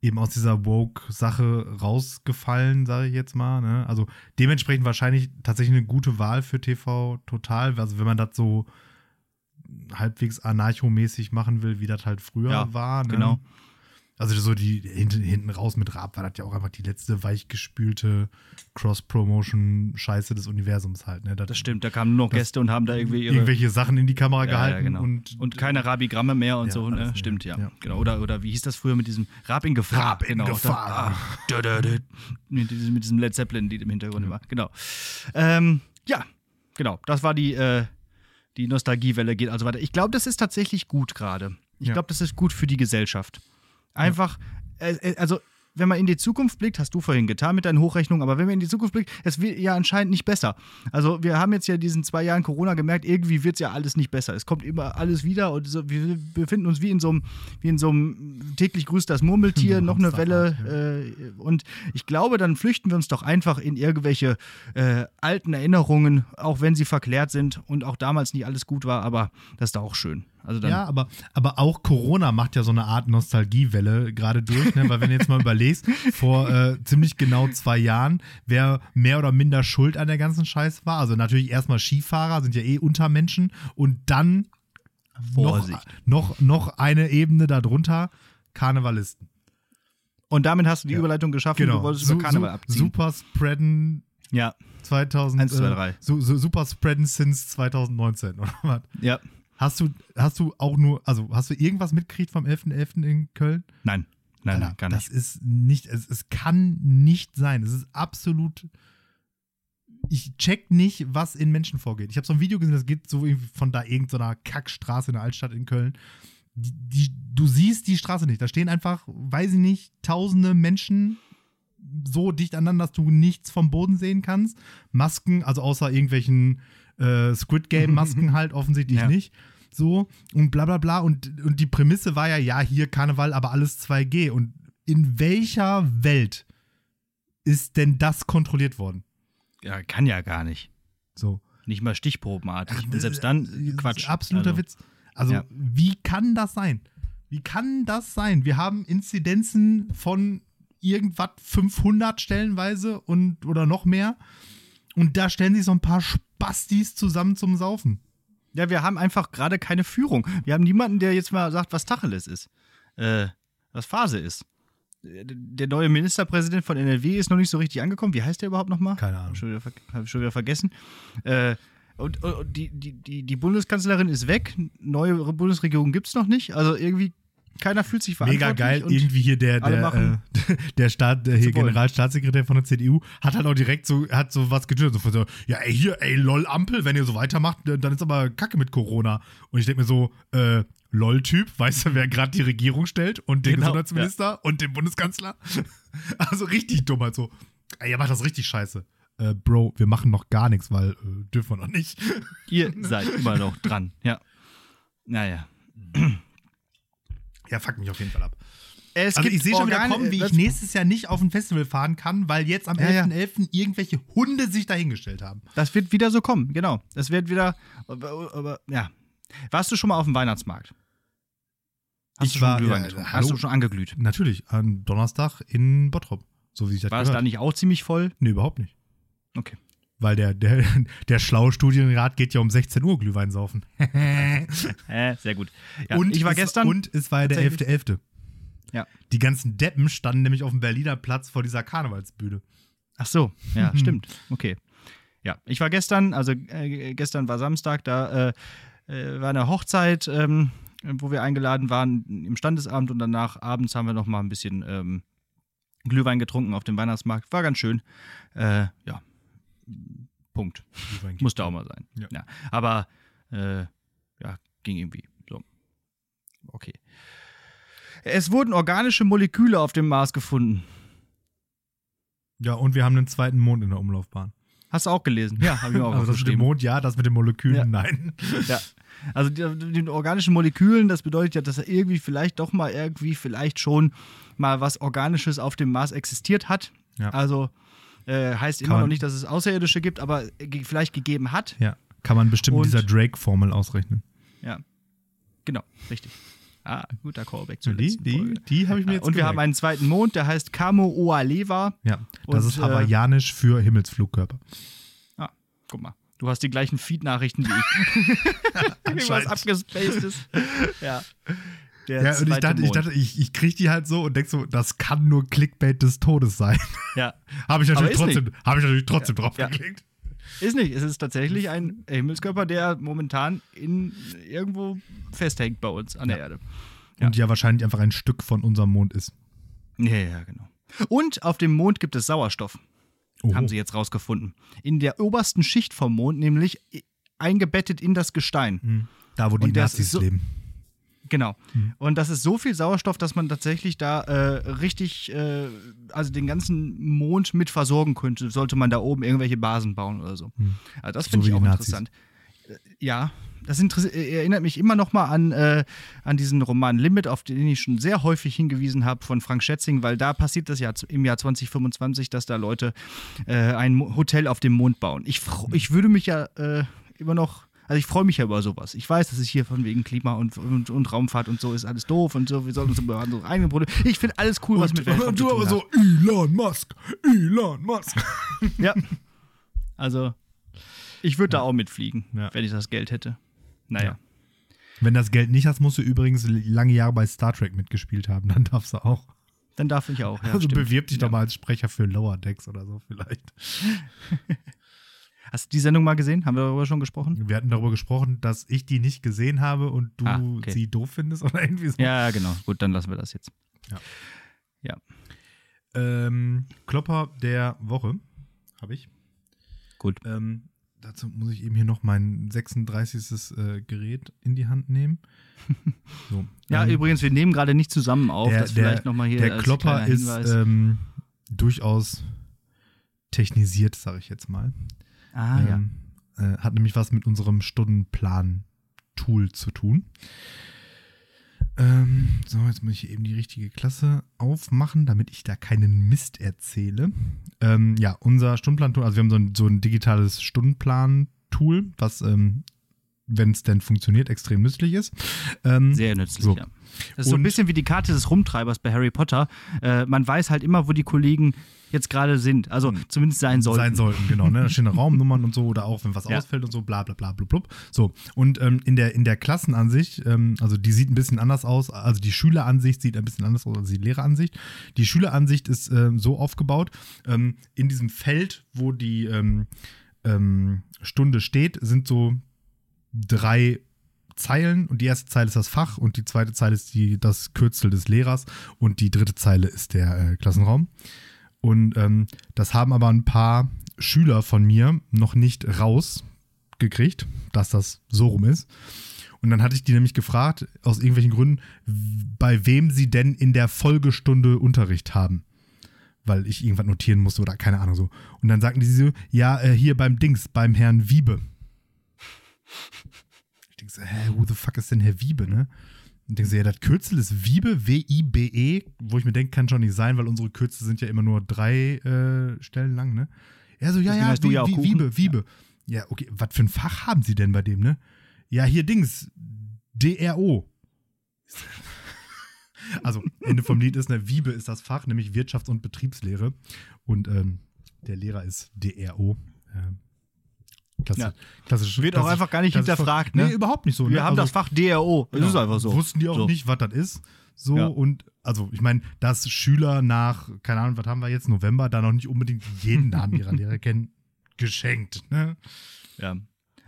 eben aus dieser Woke-Sache rausgefallen, sage ich jetzt mal. Ne? Also dementsprechend wahrscheinlich tatsächlich eine gute Wahl für TV Total. Also wenn man das so halbwegs anarchomäßig machen will, wie das halt früher Ja, war. Ne? genau. Also so die hinten, hinten raus mit Raab war das ja auch einfach die letzte weichgespülte Cross-Promotion-Scheiße des Universums halt. Ne? Das stimmt, da kamen nur noch Gäste und haben da irgendwie ihre. irgendwelche Sachen in die Kamera Ja, gehalten ja, genau. und, und keine Rabigramme mehr und Ja, so, ne? Stimmt, ja. Genau. Oder, oder wie hieß das früher mit diesem Rab in Gefahr? Rab in genau. Gefahr. Da, ah, dö. mit, diesem, mit diesem Led Zeppelin-Lied im Hintergrund immer. Genau. Ähm, ja, genau. Das war die, äh, die Nostalgiewelle, geht also weiter. Ich glaube, das ist tatsächlich gut gerade. Ich glaube, das ist gut für die Gesellschaft. Einfach, äh, äh, also. Wenn man in die Zukunft blickt, hast du vorhin getan mit deinen Hochrechnungen, aber wenn man in die Zukunft blickt, es wird ja anscheinend nicht besser. Also wir haben jetzt ja diesen zwei Jahren Corona gemerkt, irgendwie wird es ja alles nicht besser. Es kommt immer alles wieder und so, wir befinden uns wie in so einem, wie in so einem täglich grüßt das Murmeltier, ein noch eine Welle. Äh, und ich glaube, dann flüchten wir uns doch einfach in irgendwelche äh, alten Erinnerungen, auch wenn sie verklärt sind und auch damals nicht alles gut war, aber das ist doch auch schön. Also ja, aber, aber auch Corona macht ja so eine Art Nostalgiewelle gerade durch, ne? weil wenn du jetzt mal überlegst, vor äh, ziemlich genau zwei Jahren, wer mehr oder minder schuld an der ganzen Scheiß war, also natürlich erstmal Skifahrer, sind ja eh Untermenschen und dann noch, Vorsicht. noch, noch eine Ebene darunter, Karnevalisten. Und damit hast du die Ja. Überleitung geschaffen, Genau. du wolltest Su- über Karneval abziehen. Super spreaden Ja, 2000. Eins, zwei, äh, drei. Su, su, super spreaden since 2019, oder was? ja. Hast du, hast du auch nur, also hast du irgendwas mitgekriegt vom 11.11. in Köln? Nein, nein, Alter, nein, gar Das nicht. ist nicht, es, es kann nicht sein. Es ist absolut. Ich check nicht, was in Menschen vorgeht. Ich habe so ein Video gesehen, das geht so von da irgendeiner Kackstraße in der Altstadt in Köln. Die, die, du siehst die Straße nicht. Da stehen einfach, weiß ich nicht, tausende Menschen so dicht aneinander, dass du nichts vom Boden sehen kannst. Masken, also außer irgendwelchen äh, Squid Game Masken halt offensichtlich Ja. nicht. So und bla bla bla. Und, und die Prämisse war ja, ja, hier Karneval, aber alles 2G. Und in welcher Welt ist denn das kontrolliert worden? Ja, kann ja gar nicht. So. Nicht mal stichprobenartig. Und selbst dann Quatsch. Absoluter also, Witz. Also, Ja. wie kann das sein? Wie kann das sein? Wir haben Inzidenzen von irgendwas 500 stellenweise und oder noch mehr. Und da stellen sich so ein paar Spastis zusammen zum Saufen. Ja, wir haben einfach gerade keine Führung. Wir haben niemanden, der jetzt mal sagt, was Tacheles ist. Äh, was Phase ist. Äh, Der neue Ministerpräsident von NRW ist noch nicht so richtig angekommen. Wie heißt der überhaupt nochmal? Keine Ahnung. Hab schon wieder, hab ich schon wieder vergessen. Äh, und, und die, die, die Bundeskanzlerin ist weg. Neue Bundesregierung gibt es noch nicht. Also irgendwie, keiner fühlt sich Mega verantwortlich. geil. und- Irgendwie hier der, der, äh, der, Staat, der hier wollen. Generalstaatssekretär von der CDU hat halt auch direkt so, hat so was getwittert. So, so, ja, ey, hier, ey, lol, Ampel, wenn ihr so weitermacht, dann ist aber Kacke mit Corona. Und ich denke mir so, äh, lol-Typ, weißt du, wer gerade die Regierung stellt und den Genau, Gesundheitsminister und den Bundeskanzler? Also richtig dumm, halt so. Ey, ihr macht das richtig scheiße. Äh, Bro, wir machen noch gar nichts, weil äh, dürfen wir noch nicht. Ihr seid immer noch dran. Ja. Naja. Ja, fuck mich auf jeden Fall ab. Es Also ich sehe schon wieder kommen, wie das- ich nächstes Jahr nicht auf ein Festival fahren kann, weil jetzt am Ja, ja. 11.11. irgendwelche Hunde sich dahingestellt haben. Das wird wieder so kommen, genau. Das wird wieder. Ja. Warst du schon mal auf dem Weihnachtsmarkt? Hast Ich du schon war- Glühwein ja, hallo? Hast du schon angeglüht? Natürlich, am Donnerstag in Bottrop. So wie ich das War es da nicht auch ziemlich voll? Nee, überhaupt nicht. Okay. Weil der, der, der schlaue Studienrat geht ja um 16 Uhr Glühwein saufen. Äh, sehr gut. Ja, und ich war es, gestern. Und es war ja der tatsächlich- 11.11. Ja. Die ganzen Deppen standen nämlich auf dem Berliner Platz vor dieser Karnevalsbühne. Ach so, ja, stimmt. Okay. Ja, ich war gestern, also äh, gestern war Samstag, da äh, äh, war eine Hochzeit, ähm, wo wir eingeladen waren im Standesamt und danach abends haben wir noch mal ein bisschen ähm, Glühwein getrunken auf dem Weihnachtsmarkt. War ganz schön. Äh, ja, Punkt. Musste auch mal sein. Ja. Aber äh, ja, ging irgendwie so. Okay. Es wurden organische Moleküle auf dem Mars gefunden. Ja, und wir haben einen zweiten Mond in der Umlaufbahn. Hast du auch gelesen? Ja, habe ich auch Also das mit dem. Mond, ja, das mit den Molekülen, Ja. nein. Ja. Also die, die organischen Molekülen, das bedeutet ja, dass da irgendwie vielleicht doch mal irgendwie vielleicht schon mal was Organisches auf dem Mars existiert hat. Ja. Also äh, heißt immer Kann noch man- nicht, dass es Außerirdische gibt, aber ge vielleicht gegeben hat. Ja, kann man bestimmt mit Und- dieser Drake-Formel ausrechnen. Ja. Genau, richtig. Ah, guter Callback zur Die, die, die habe ich mir jetzt Und wir haben gemerkt. einen zweiten Mond, der heißt Kamo Oalewa. Ja, das Und, ist äh, hawaiianisch für Himmelsflugkörper. Ah, guck mal. Du hast die gleichen Feed-Nachrichten wie ich. Irgendwas Anscheinend. abgespaced ist. Ja. Ja, und ich dachte, ich, dachte ich, ich kriege die halt so und denk so, das kann nur Clickbait des Todes sein. ja. habe ich natürlich trotzdem, habe ich natürlich trotzdem drauf Ja. geklickt. Ist nicht. Es ist tatsächlich ein Himmelskörper, der momentan in irgendwo festhängt bei uns an der Erde. Und ja wahrscheinlich einfach ein Stück von unserem Mond ist. Ja, ja, genau. Und auf dem Mond gibt es Sauerstoff. Oho. Haben sie jetzt rausgefunden. In der obersten Schicht vom Mond, nämlich eingebettet in das Gestein. Hm. Da, wo die Und Nazis so- leben. Genau. Mhm. Und das ist so viel Sauerstoff, dass man tatsächlich da äh, richtig, äh, also den ganzen Mond mit versorgen könnte, sollte man da oben irgendwelche Basen bauen oder so. Mhm. Also das So finde wie ich auch interessant. Äh, Ja, das äh, erinnert mich immer noch mal an, äh, an diesen Roman Limit, auf den ich schon sehr häufig hingewiesen habe von Frank Schätzing, weil da passiert das ja im Jahr 2025, dass da Leute äh, ein Hotel auf dem Mond bauen. Ich, ich würde mich ja immer noch, also ich freue mich ja über sowas. Ich weiß, dass es hier von wegen Klima und, und, und Raumfahrt und so ist alles doof und so, wir sollen uns über unsere eigenen. Ich finde alles cool, was mit Weltraum und zu du tun aber hat. so, Elon Musk, Elon Musk. Ja. Also, ich würde da auch mitfliegen, Ja. wenn ich das Geld hätte. Naja. Ja. Wenn das Geld nicht hast, musst du übrigens lange Jahre bei Star Trek mitgespielt haben, dann darfst du auch. Dann darf ich auch. Ja, also stimmt. bewirb dich ja. doch mal als Sprecher für Lower Decks oder so vielleicht. Hast du die Sendung mal gesehen? Haben wir darüber schon gesprochen? Wir hatten darüber gesprochen, dass ich die nicht gesehen habe und du Ah, okay. sie doof findest oder irgendwie so. Ja, genau. Gut, dann lassen wir das jetzt. Ähm, Klopper der Woche habe ich. Gut. Ähm, dazu muss ich eben hier noch mein 36. Äh, Gerät in die Hand nehmen. So, Ja, ähm, übrigens, wir nehmen gerade nicht zusammen auf. der, das vielleicht nochmal hier der Klopper ist ähm, durchaus technisiert, sage ich jetzt mal. Ah, ja. ähm, äh, hat nämlich was mit unserem Stundenplan-Tool zu tun. Ähm, so, jetzt muss ich eben die richtige Klasse aufmachen, damit ich da keinen Mist erzähle. Ähm, ja, unser Stundenplan-Tool, also wir haben so ein, so ein digitales Stundenplan-Tool, was, ähm, wenn es denn funktioniert, extrem nützlich ist. Ähm, Sehr nützlich, so. ja. Das ist so ein bisschen wie die Karte des Rumtreibers bei Harry Potter. Äh, man weiß halt immer, wo die Kollegen jetzt gerade sind. Also zumindest sein sollten. sein sollten, genau. Ne? Da stehen Raumnummern und so oder auch wenn was Ja. ausfällt und so, bla bla bla blub, blub. So, und ähm, in, der, in der Klassenansicht, ähm, also die sieht ein bisschen anders aus, also die Schüleransicht sieht ein bisschen anders aus als die Lehreransicht. Die Schüleransicht ist ähm, so aufgebaut, ähm, in diesem Feld, wo die ähm, ähm, Stunde steht, sind so drei Zeilen und die erste Zeile ist das Fach und die zweite Zeile ist die, das Kürzel des Lehrers und die dritte Zeile ist der äh, Klassenraum. Und ähm, das haben aber ein paar Schüler von mir noch nicht rausgekriegt, dass das so rum ist. Und dann hatte ich die nämlich gefragt, aus irgendwelchen Gründen, bei wem sie denn in der Folgestunde Unterricht haben. Weil ich irgendwas notieren musste oder keine Ahnung so. Und dann sagten die so, ja, äh, hier beim Dings, beim Herrn Wiebe. Ich denke so, hä, who the fuck ist denn Herr Wiebe, ne? Und denke so, ja, das Kürzel ist Wiebe, W-I-B-E, wo ich mir denke, kann schon nicht sein, weil unsere Kürzel sind ja immer nur drei äh, Stellen lang, ne? Er so, ja, Deswegen ja, du ja Wie-. Wiebe, Wiebe. Ja, okay, was für ein Fach haben Sie denn bei dem, ne? Ja, hier Dings, DRO. Also, Ende vom Lied ist, ne, Wiebe ist das Fach, nämlich Wirtschafts- und Betriebslehre. Und ähm, der Lehrer ist DRO. Ähm, klasse, Ja. klassisch, Wird auch einfach gar nicht hinterfragt, ne? Nee, überhaupt nicht so. Wir ne? haben Also- das Fach DRO. Das Genau. ist einfach so. Wussten die auch so. nicht, was das ist. So Ja. und also ich meine, dass Schüler nach, keine Ahnung, was haben wir jetzt, November, da noch nicht unbedingt jeden Namen ihrer Lehrer kennen, geschenkt. Ne? Ja.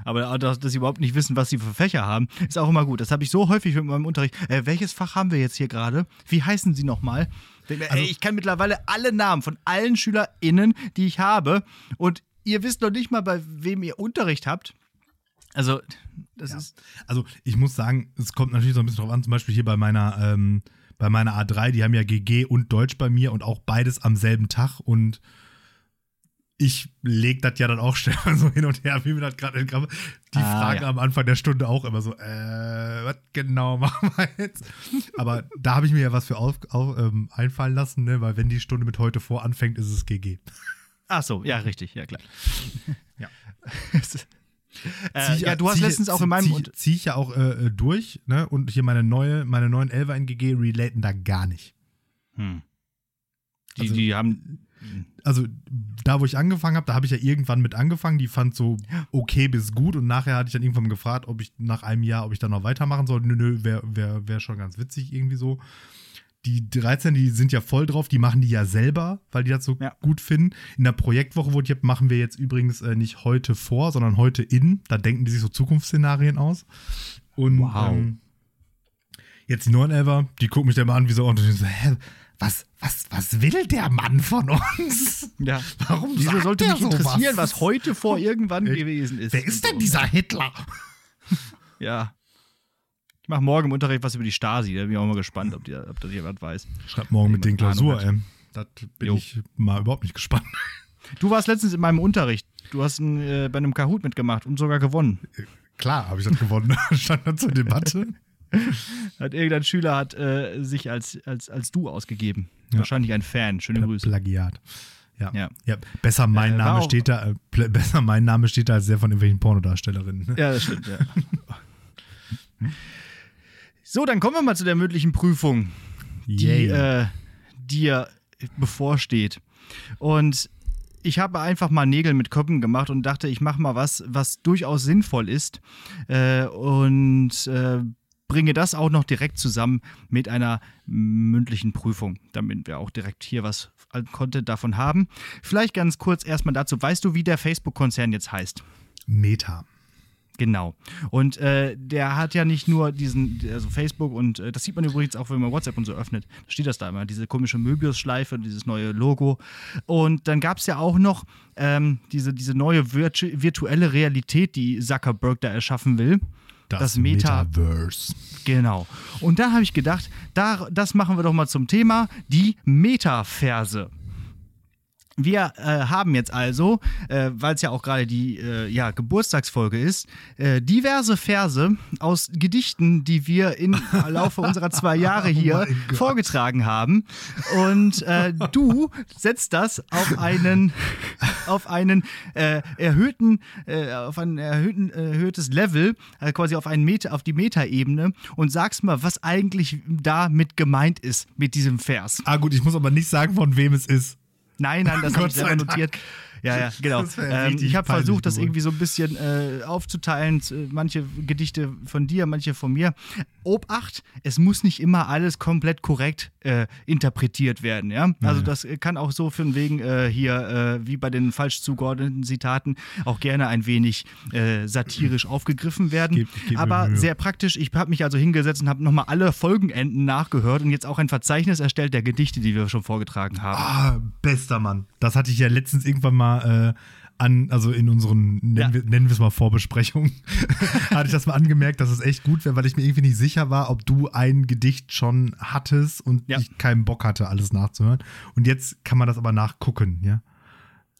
Aber dass, dass sie überhaupt nicht wissen, was sie für Fächer haben, ist auch immer gut. Das habe ich so häufig mit meinem Unterricht. Äh, welches Fach haben wir jetzt hier gerade? Wie heißen sie nochmal? Also- ich kann mittlerweile alle Namen von allen SchülerInnen, die ich habe. Und ihr wisst noch nicht mal, bei wem ihr Unterricht habt. Also, das Ja. ist. Also ich muss sagen, es kommt natürlich so ein bisschen drauf an, zum Beispiel hier bei meiner, ähm, bei meiner A3, die haben ja GG und Deutsch bei mir und auch beides am selben Tag und ich leg das ja dann auch schnell mal so hin und her, wie mir das gerade entgrabe. Die Ah, fragen ja. am Anfang der Stunde auch immer so, äh, was genau machen wir jetzt? Aber da habe ich mir ja was für auf, auf, ähm, einfallen lassen, ne? weil wenn die Stunde mit heute vor anfängt, ist es GG. Ach so, ja, richtig, ja klar. Ja. äh, ich- ja, du hast letztens auch in meinem. Zieh, zieh ich ja auch äh, äh, durch, ne? Und hier meine neue, meine neuen Elfer in GG relaten da gar nicht. Hm. Die, Also- die haben. Also da, wo ich angefangen habe, da habe ich ja irgendwann mit angefangen. Die fand so okay bis gut und nachher hatte ich dann irgendwann gefragt, ob ich nach einem Jahr, ob ich dann noch weitermachen soll. Nö, nö, wäre wär, wär schon ganz witzig irgendwie so. Die 13, die sind ja voll drauf, die machen die ja selber, weil die das so Ja. gut finden. In der Projektwoche, wo ich hab, machen wir jetzt übrigens äh, nicht heute vor, sondern heute in. Da denken die sich so Zukunftsszenarien aus. Und Wow. ähm, jetzt die 911, die gucken mich dann mal an, wie so, und so, hä, was, was, was will der Mann von uns? Ja. Warum Wieso sagt sollte mich interessieren, sowas? was heute vor irgendwann Äh, gewesen ist? Wer ist denn so. dieser Hitler? Ja. Ich mache morgen im Unterricht was über die Stasi. Da bin ich auch mal gespannt, ob, die, ob das jemand weiß. Schreibt morgen mit den Klausur, ey. Das bin Jo. ich mal überhaupt nicht gespannt. Du warst letztens in meinem Unterricht. Du hast ein, äh, bei einem Kahoot mitgemacht und sogar gewonnen. Klar, habe ich das gewonnen. Stand dann zur Debatte. Hat irgendein Schüler hat äh, sich als, als, als du ausgegeben. Ja. Wahrscheinlich ein Fan. Schöne Grüße. Plagiat. Ja. Ja. ja. Besser mein Äh, Name steht da, äh, pl- besser mein Name steht da als der von irgendwelchen Pornodarstellerinnen. ne? Ja, das stimmt, ja. So, dann kommen wir mal zu der mündlichen Prüfung. die äh, dir bevorsteht. Und ich habe einfach mal Nägel mit Köppen gemacht und dachte, ich mache mal was, was durchaus sinnvoll ist äh, und äh, bringe das auch noch direkt zusammen mit einer mündlichen Prüfung, damit wir auch direkt hier was an Content davon haben. Vielleicht ganz kurz erstmal dazu, weißt du, wie der Facebook-Konzern jetzt heißt? Meta. Genau. Und äh, der hat ja nicht nur diesen, also Facebook und äh, das sieht man übrigens auch, wenn man WhatsApp und so öffnet. Da steht das da immer, diese komische Möbius-Schleife, dieses neue Logo. Und dann gab es ja auch noch ähm, diese, diese neue virtu virtuelle Realität, die Zuckerberg da erschaffen will. Das Meta- Metaverse. Genau. Und da habe ich gedacht, da, das machen wir doch mal zum Thema die Metaverse. Wir äh, haben jetzt also, äh, weil es ja auch gerade die äh, ja, Geburtstagsfolge ist, äh, diverse Verse aus Gedichten, die wir im Laufe unserer zwei Jahre hier mein Gott. vorgetragen haben. Und äh, du setzt das auf einen, auf einen äh, erhöhten, auf ein erhöhten, erhöhtes Level, quasi auf, einen Meta, auf die Metaebene und sagst mal, was eigentlich damit gemeint ist mit diesem Vers. Ah, gut, ich muss aber nicht sagen, von wem es ist. Nein, nein, das habe ich selber notiert. Ja, ja, genau. Wär Ähm, ich habe versucht, das irgendwie so ein bisschen äh, aufzuteilen. äh, Manche Gedichte von dir, manche von mir. Obacht, es muss nicht immer alles komplett korrekt äh, interpretiert werden. Ja? Also, das äh, kann auch so von wegen äh, hier, äh, wie bei den falsch zugeordneten Zitaten, auch gerne ein wenig satirisch aufgegriffen werden. geb- ich geb Aber sehr praktisch. Ich habe mich also hingesetzt und habe nochmal alle Folgenenden nachgehört und jetzt auch ein Verzeichnis erstellt der Gedichte, die wir schon vorgetragen haben. Ah, bester Mann. Das hatte ich ja letztens irgendwann mal äh, an, also in unseren, nennen Ja. wir es mal Vorbesprechungen, hatte ich das mal angemerkt, dass es echt gut wäre, weil ich mir irgendwie nicht sicher war, ob du ein Gedicht schon hattest und Ja. ich keinen Bock hatte, alles nachzuhören. Und jetzt kann man das aber nachgucken, ja?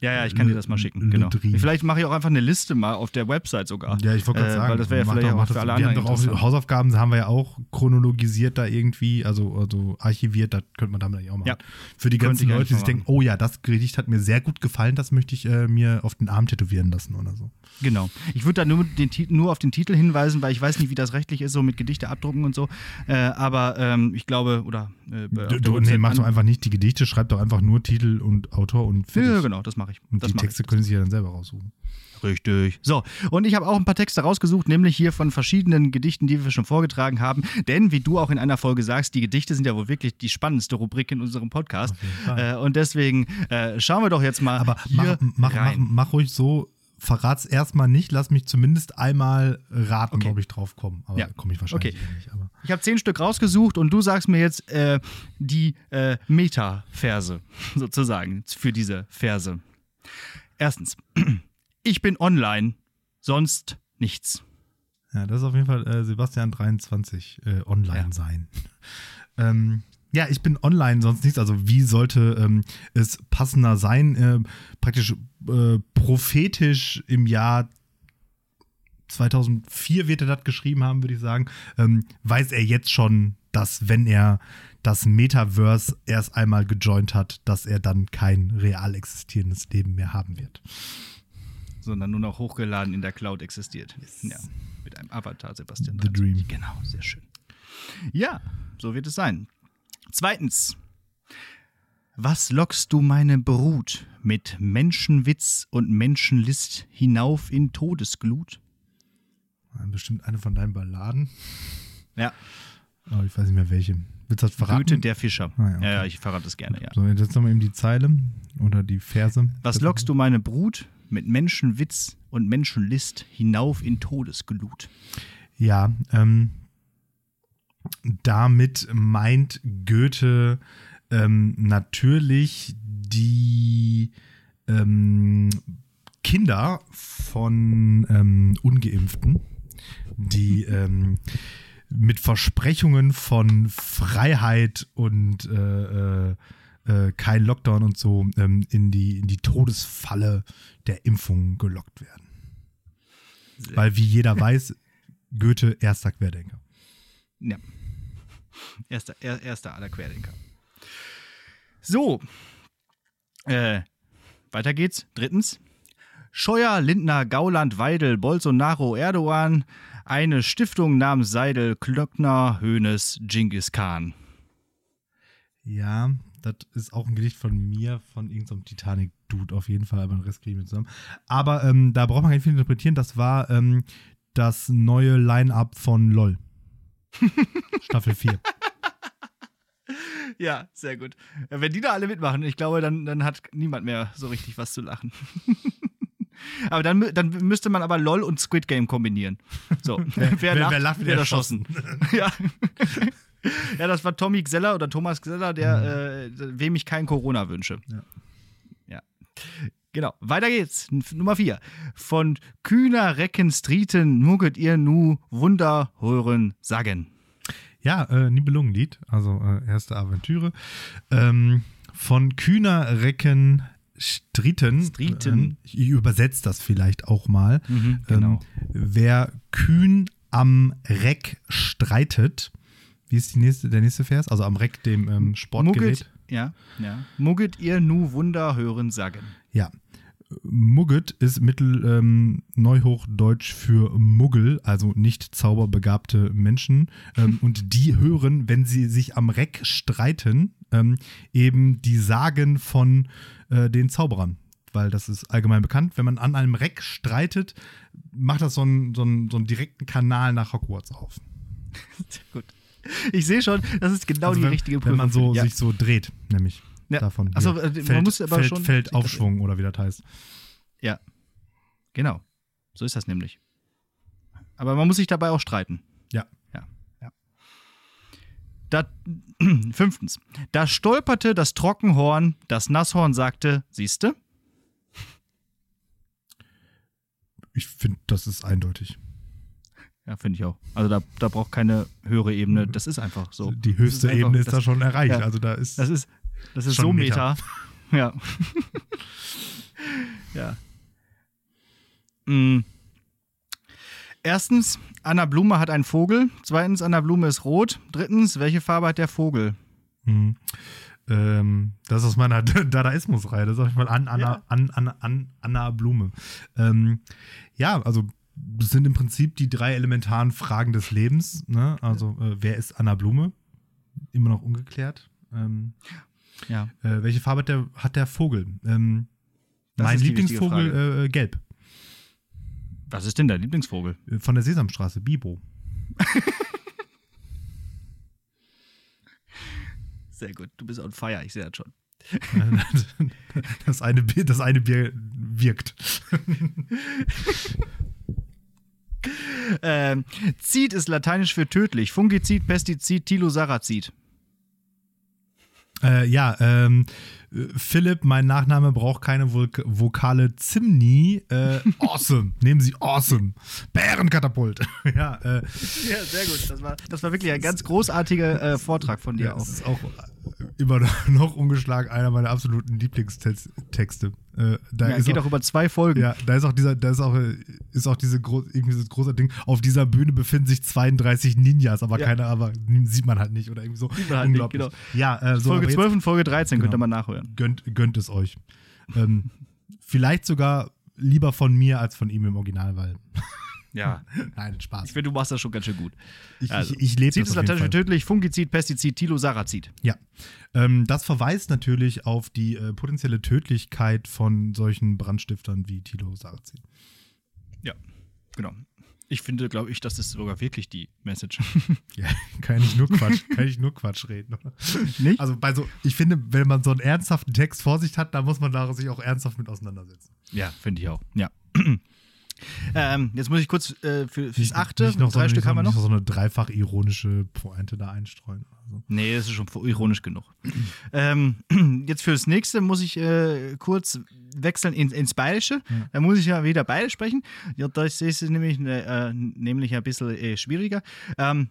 Ja, ja, ich kann dir das mal schicken. L- Genau. Vielleicht mache ich auch einfach eine Liste mal auf der Website sogar. Ja, ich wollte gerade Äh, sagen. Weil das wäre ja vielleicht doch- auch das- für alle Wir haben anderen doch auch. Hausaufgaben, haben wir ja auch chronologisiert da irgendwie, also, also archiviert, das könnte man damit auch machen. Ja. Für die ganzen Leute, die sich denken, oh ja, das Gedicht hat mir sehr gut gefallen, das möchte ich äh, mir auf den Arm tätowieren lassen oder so. Genau. Ich würde da nur, den, nur auf den Titel hinweisen, weil ich weiß nicht, wie das rechtlich ist, so mit Gedichte abdrucken und so. Äh, aber ähm, ich glaube, oder. Äh, Du, du, nee, mach doch einfach nicht die Gedichte, schreib doch einfach nur Titel und Autor und fertig. Ja, genau, das mache ich. Und das die mach Texte können sie ja dann selber raussuchen. ich. Richtig. So, und ich habe auch ein paar Texte rausgesucht, nämlich hier von verschiedenen Gedichten, die wir schon vorgetragen haben. Denn, wie du auch in einer Folge sagst, die Gedichte sind ja wohl wirklich die spannendste Rubrik in unserem Podcast. Äh, und deswegen äh, schauen wir doch jetzt mal Aber hier mach, mach, mach, rein. mach ruhig so, verrat's erstmal nicht, lass mich zumindest einmal raten, Okay. ob ich drauf komme. Aber Ja. komme ich wahrscheinlich Okay. eh nicht. Aber. Ich habe zehn Stück rausgesucht und du sagst mir jetzt äh, die äh, Meta-Verse sozusagen für diese Verse. Erstens, ich bin online, sonst nichts. Ja, das ist auf jeden Fall äh, Sebastian 23 äh, online Ja. sein. ähm, ja, ich bin online, sonst nichts. Also wie sollte ähm, es passender sein? Äh, praktisch äh, prophetisch im Jahr 2004 wird er das geschrieben haben, würde ich sagen. Ähm, weiß er jetzt schon, dass wenn er das Metaverse erst einmal gejoint hat, dass er dann kein real existierendes Leben mehr haben wird. Sondern nur noch hochgeladen in der Cloud existiert. Ja, mit einem Avatar, Sebastian. The Dream. Genau, sehr schön. Ja, so wird es sein. Zweitens. Was lockst du meine Brut mit Menschenwitz und Menschenlist hinauf in Todesglut? Bestimmt eine von deinen Balladen. Ja, Aber ich weiß nicht mehr welche. Willst du das verraten? Goethe der Fischer. Ah, ja, okay. ja, ja, ich verrate es gerne, ja. So, jetzt nochmal eben die Zeile oder die Verse. Was lockst du meine Brut mit Menschenwitz und Menschenlist hinauf in Todesglut? Ja, ähm, damit meint Goethe ähm, natürlich die ähm, Kinder von ähm, Ungeimpften, die ähm, mit Versprechungen von Freiheit und äh, äh, äh, kein Lockdown und so ähm, in, die, in die Todesfalle der Impfung gelockt werden. Weil, wie jeder weiß, Goethe erster Querdenker. Ja. Erster, er, erster aller Querdenker. So. Äh, weiter geht's. Drittens. Scheuer, Lindner, Gauland, Weidel, Bolsonaro, Erdogan. Eine Stiftung namens Seidel, Klöckner, Hoeneß, Genghis Khan. Ja, das ist auch ein Gedicht von mir, von irgendeinem Titanic-Dude auf jeden Fall, aber den Rest kriegen wir zusammen. Aber ähm, da braucht man gar nicht viel interpretieren. Das war ähm, das neue Line-Up von LOL. Staffel 4. Ja, sehr gut. Wenn die da alle mitmachen, ich glaube, dann, dann hat niemand mehr so richtig was zu lachen. aber dann, dann müsste man aber LOL und Squid Game kombinieren. So, wer, wer- lacht, wer lacht, wird erschossen. ja. ja, das war Tommy Gseller oder Thomas Gseller, der, äh, wem ich kein Corona wünsche. Ja. ja. Genau, weiter geht's. Nummer vier. Von kühner Recken Strieten mucket ihr nu Wunder hören sagen. Ja, äh, Nibelungenlied, also äh, erste Aventüre. Ähm, von kühner Recken Striten. Striten. Ähm, ich übersetze das vielleicht auch mal. Mhm, genau. ähm, wer kühn am Reck streitet, wie ist die nächste, der nächste Vers? Also am Reck, dem ähm, Sportgerät. Mugget, ja, ja. Mugget ihr nu Wunder hören sagen. Ja. Mugget ist Mittel ähm, Neuhochdeutsch für Muggel, also nicht zauberbegabte Menschen. Ähm, und die hören, wenn sie sich am Reck streiten, ähm, eben die Sagen von äh, den Zauberern. Weil das ist allgemein bekannt. Wenn man an einem Reck streitet, macht das so einen, so einen, so einen direkten Kanal nach Hogwarts auf. Sehr gut. Ich sehe schon, das ist genau Also die wenn, richtige Wenn man so, ja. sich so dreht, nämlich Ja. davon. Ach so, hier. äh, man Feld, muss aber Feld, schon- Feldaufschwung oder wie das heißt. Ja, genau. So ist das nämlich. Aber man muss sich dabei auch streiten. Ja. Ja, ja. Da, fünftens. Da stolperte das Trockenhorn, das Nasshorn sagte, siehste? Ich finde, das ist eindeutig. Ja, finde ich auch. Also da, da braucht keine höhere Ebene. Das ist einfach so. Die höchste einfach- Ebene ist das, da schon erreicht. ja. Also da ist. Das ist, das ist Schon so ein meta. Ja. ja. Mm. Erstens, Anna Blume hat einen Vogel. Zweitens, Anna Blume ist rot. Drittens, welche Farbe hat der Vogel? Hm. Ähm, das ist aus meiner Dadaismus-Reihe. Das sag ich mal an Anna, Ja. an, an, an Anna Blume. Ähm, ja, also das sind im Prinzip die drei elementaren Fragen des Lebens. Ne? Also, äh, wer ist Anna Blume? Immer noch ungeklärt. Ähm, Ja. äh, welche Farbe hat der, hat der Vogel? Ähm, mein Lieblingsvogel äh, gelb. Was ist denn dein Lieblingsvogel? Äh, Von der Sesamstraße, Bibo. Sehr gut. Du bist on fire. Ich sehe das schon. Das eine, Bier, das eine Bier wirkt. Ähm, Zid ist lateinisch für tödlich. Fungizid, Pestizid, Tilosarazid. Äh, ja, ähm, äh, Philipp, mein Nachname braucht keine Vok Vokale Zimni. Äh, awesome. Nehmen Sie awesome. Bärenkatapult. ja, äh, Ja, sehr gut. Das war, das war wirklich ein ganz großartiger äh, Vortrag von dir ja, auch. das ist auch immer noch ungeschlagen einer meiner absoluten Lieblingstexte. Äh, da Ja, geht auch, auch über zwei Folgen. ja, da ist auch dieser, da ist auch, äh, ist auch diese gro irgendwie dieses große Ding. Auf dieser Bühne befinden sich 32 Ninjas, aber Ja. keiner, aber sieht man halt nicht oder irgendwie so. Sieht man halt nicht, Unglaublich. genau. Ja, äh, so, Folge jetzt- 12 und Folge 13 könnt Genau. ihr mal nachhören. gönnt, gönnt es euch. Ähm, vielleicht sogar lieber von mir als von ihm im Original, weil. Ja. Nein, Spaß. Ich finde, du machst das schon ganz schön gut. Ich, Also, ich, ich lebe das lateinisch tödlich, Fungizid, Pestizid, Tilosarazid. Ja. Ähm, das verweist natürlich auf die äh, potenzielle Tödlichkeit von solchen Brandstiftern wie Tilo Sarrazin. Ja, genau. Ich finde, glaube ich, das ist sogar wirklich die Message. Ja, kann ich nur Quatsch, kann ich nur Quatsch reden. Oder? Nicht? Also bei so, ich finde, wenn man so einen ernsthaften Text vor sich hat, dann muss man da sich auch ernsthaft mit auseinandersetzen. Ja, finde ich auch. Ja. Ähm, jetzt muss ich kurz äh, für, fürs achte, nicht noch drei so, Stück nicht haben wir noch noch. so eine dreifach ironische Pointe da einstreuen. Also. Nee, das ist schon ironisch genug. ähm, jetzt fürs nächste muss ich äh, kurz wechseln ins, ins Bayerische. Da muss ich ja wieder Bayerisch sprechen. Ja, das ist nämlich, äh, nämlich ein bisschen äh, schwieriger. Ähm,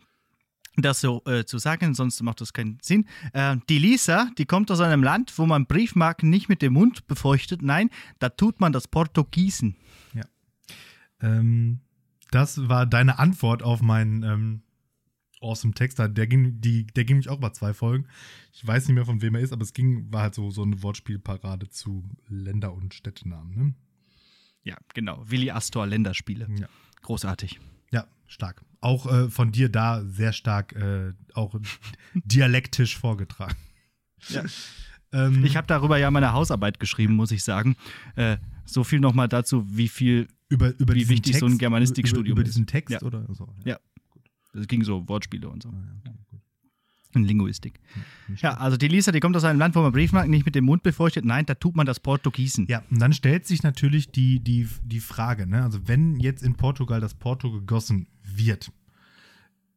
das so äh, zu sagen, sonst macht das keinen Sinn. Äh, die Lisa, die kommt aus einem Land, wo man Briefmarken nicht mit dem Mund befeuchtet. Nein, da tut man das Porto gießen. Ähm, das war deine Antwort auf meinen ähm, awesome Text. Der ging, die, der ging mich auch über zwei Folgen. Ich weiß nicht mehr, von wem er ist, aber es ging, war halt so, so eine Wortspielparade zu Länder- und Städtenamen. Ne? Ja, genau. Willi Astor Länderspiele. Ja. Großartig. Ja, stark. Auch äh, von dir da sehr stark, äh, auch dialektisch vorgetragen. Ja. Ähm, Ich habe darüber ja meine Hausarbeit geschrieben, muss ich sagen. Äh, so viel nochmal dazu, wie viel, über, über wie wichtig so ein Germanistikstudium über, über ist. diesen Text Ja. oder so. Ja. es ging so Wortspiele und so. Ah, ja, okay. Und Linguistik. Ja, also die Lisa, die kommt aus einem Land, wo man Briefmarken nicht mit dem Mund befeuchtet. Nein, da tut man das Porto gießen. Ja, und dann stellt sich natürlich die, die, die Frage, ne? also wenn jetzt in Portugal das Porto gegossen wird,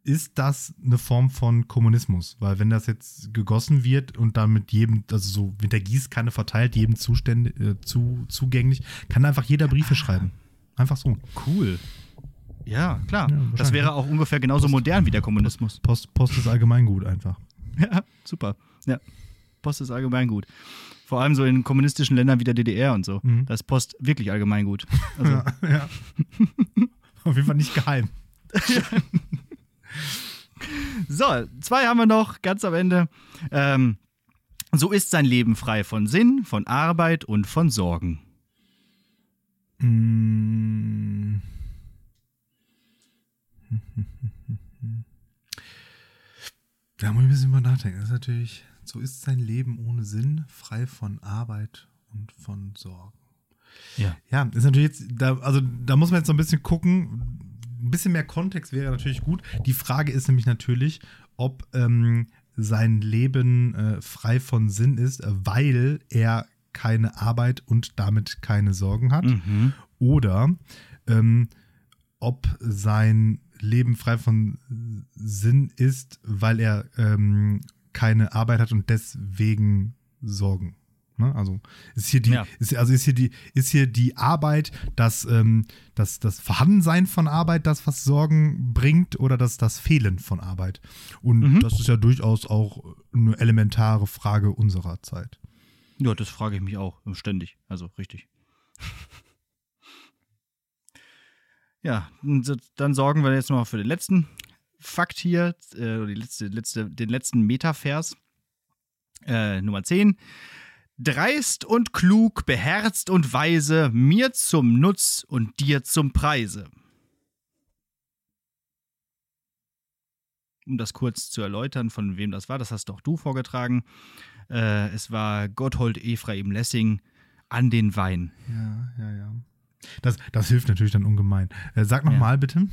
ist das eine Form von Kommunismus? Weil wenn das jetzt gegossen wird und dann mit jedem, also so mit der Gießkanne verteilt, jedem Zustände, äh, zu, zugänglich, kann einfach jeder Briefe schreiben. Einfach so. Cool. Ja, klar. Ja, das wäre auch ungefähr genauso modern wie der Kommunismus. Post, Post ist allgemein gut einfach. Ja, super. Ja. Post ist allgemein gut. Vor allem so in kommunistischen Ländern wie der DDR und so. Mhm. Da ist Post wirklich allgemein gut. Also, Ja, ja. Auf jeden Fall nicht geheim. So, zwei haben wir noch, ganz am Ende. Ähm, so ist sein Leben frei von Sinn, von Arbeit und von Sorgen. Da muss ich ein bisschen mal nachdenken. Das ist natürlich, so ist sein Leben ohne Sinn, frei von Arbeit und von Sorgen. Ja. Ja, ist natürlich jetzt, da, also da muss man jetzt so ein bisschen gucken. Ein bisschen mehr Kontext wäre natürlich gut. Die Frage ist nämlich natürlich, ob ähm, sein Leben äh, frei von Sinn ist, weil er keine Arbeit und damit keine Sorgen hat. Mhm. Oder ähm, ob sein Leben frei von Sinn ist, weil er ähm, keine Arbeit hat und deswegen Sorgen. Ne? Also ist hier die, Ja. ist, also ist hier die, ist hier die Arbeit, das, ähm, das, das Vorhandensein von Arbeit, das was Sorgen bringt, oder das, das Fehlen von Arbeit. Und Mhm. das ist ja durchaus auch eine elementare Frage unserer Zeit. Ja, das frage ich mich auch ständig. Also richtig. Ja, dann sorgen wir jetzt noch für den letzten Fakt hier, äh, die letzte, letzte, den letzten Metavers. Äh, Nummer 10. Dreist und klug, beherzt und weise, mir zum Nutz und dir zum Preise. Um das kurz zu erläutern, von wem das war, das hast doch du vorgetragen. Äh, es war Gotthold Ephraim Lessing an den Wein. Ja, ja, ja. Das, das hilft natürlich dann ungemein. Äh, sag noch Ja. mal bitte.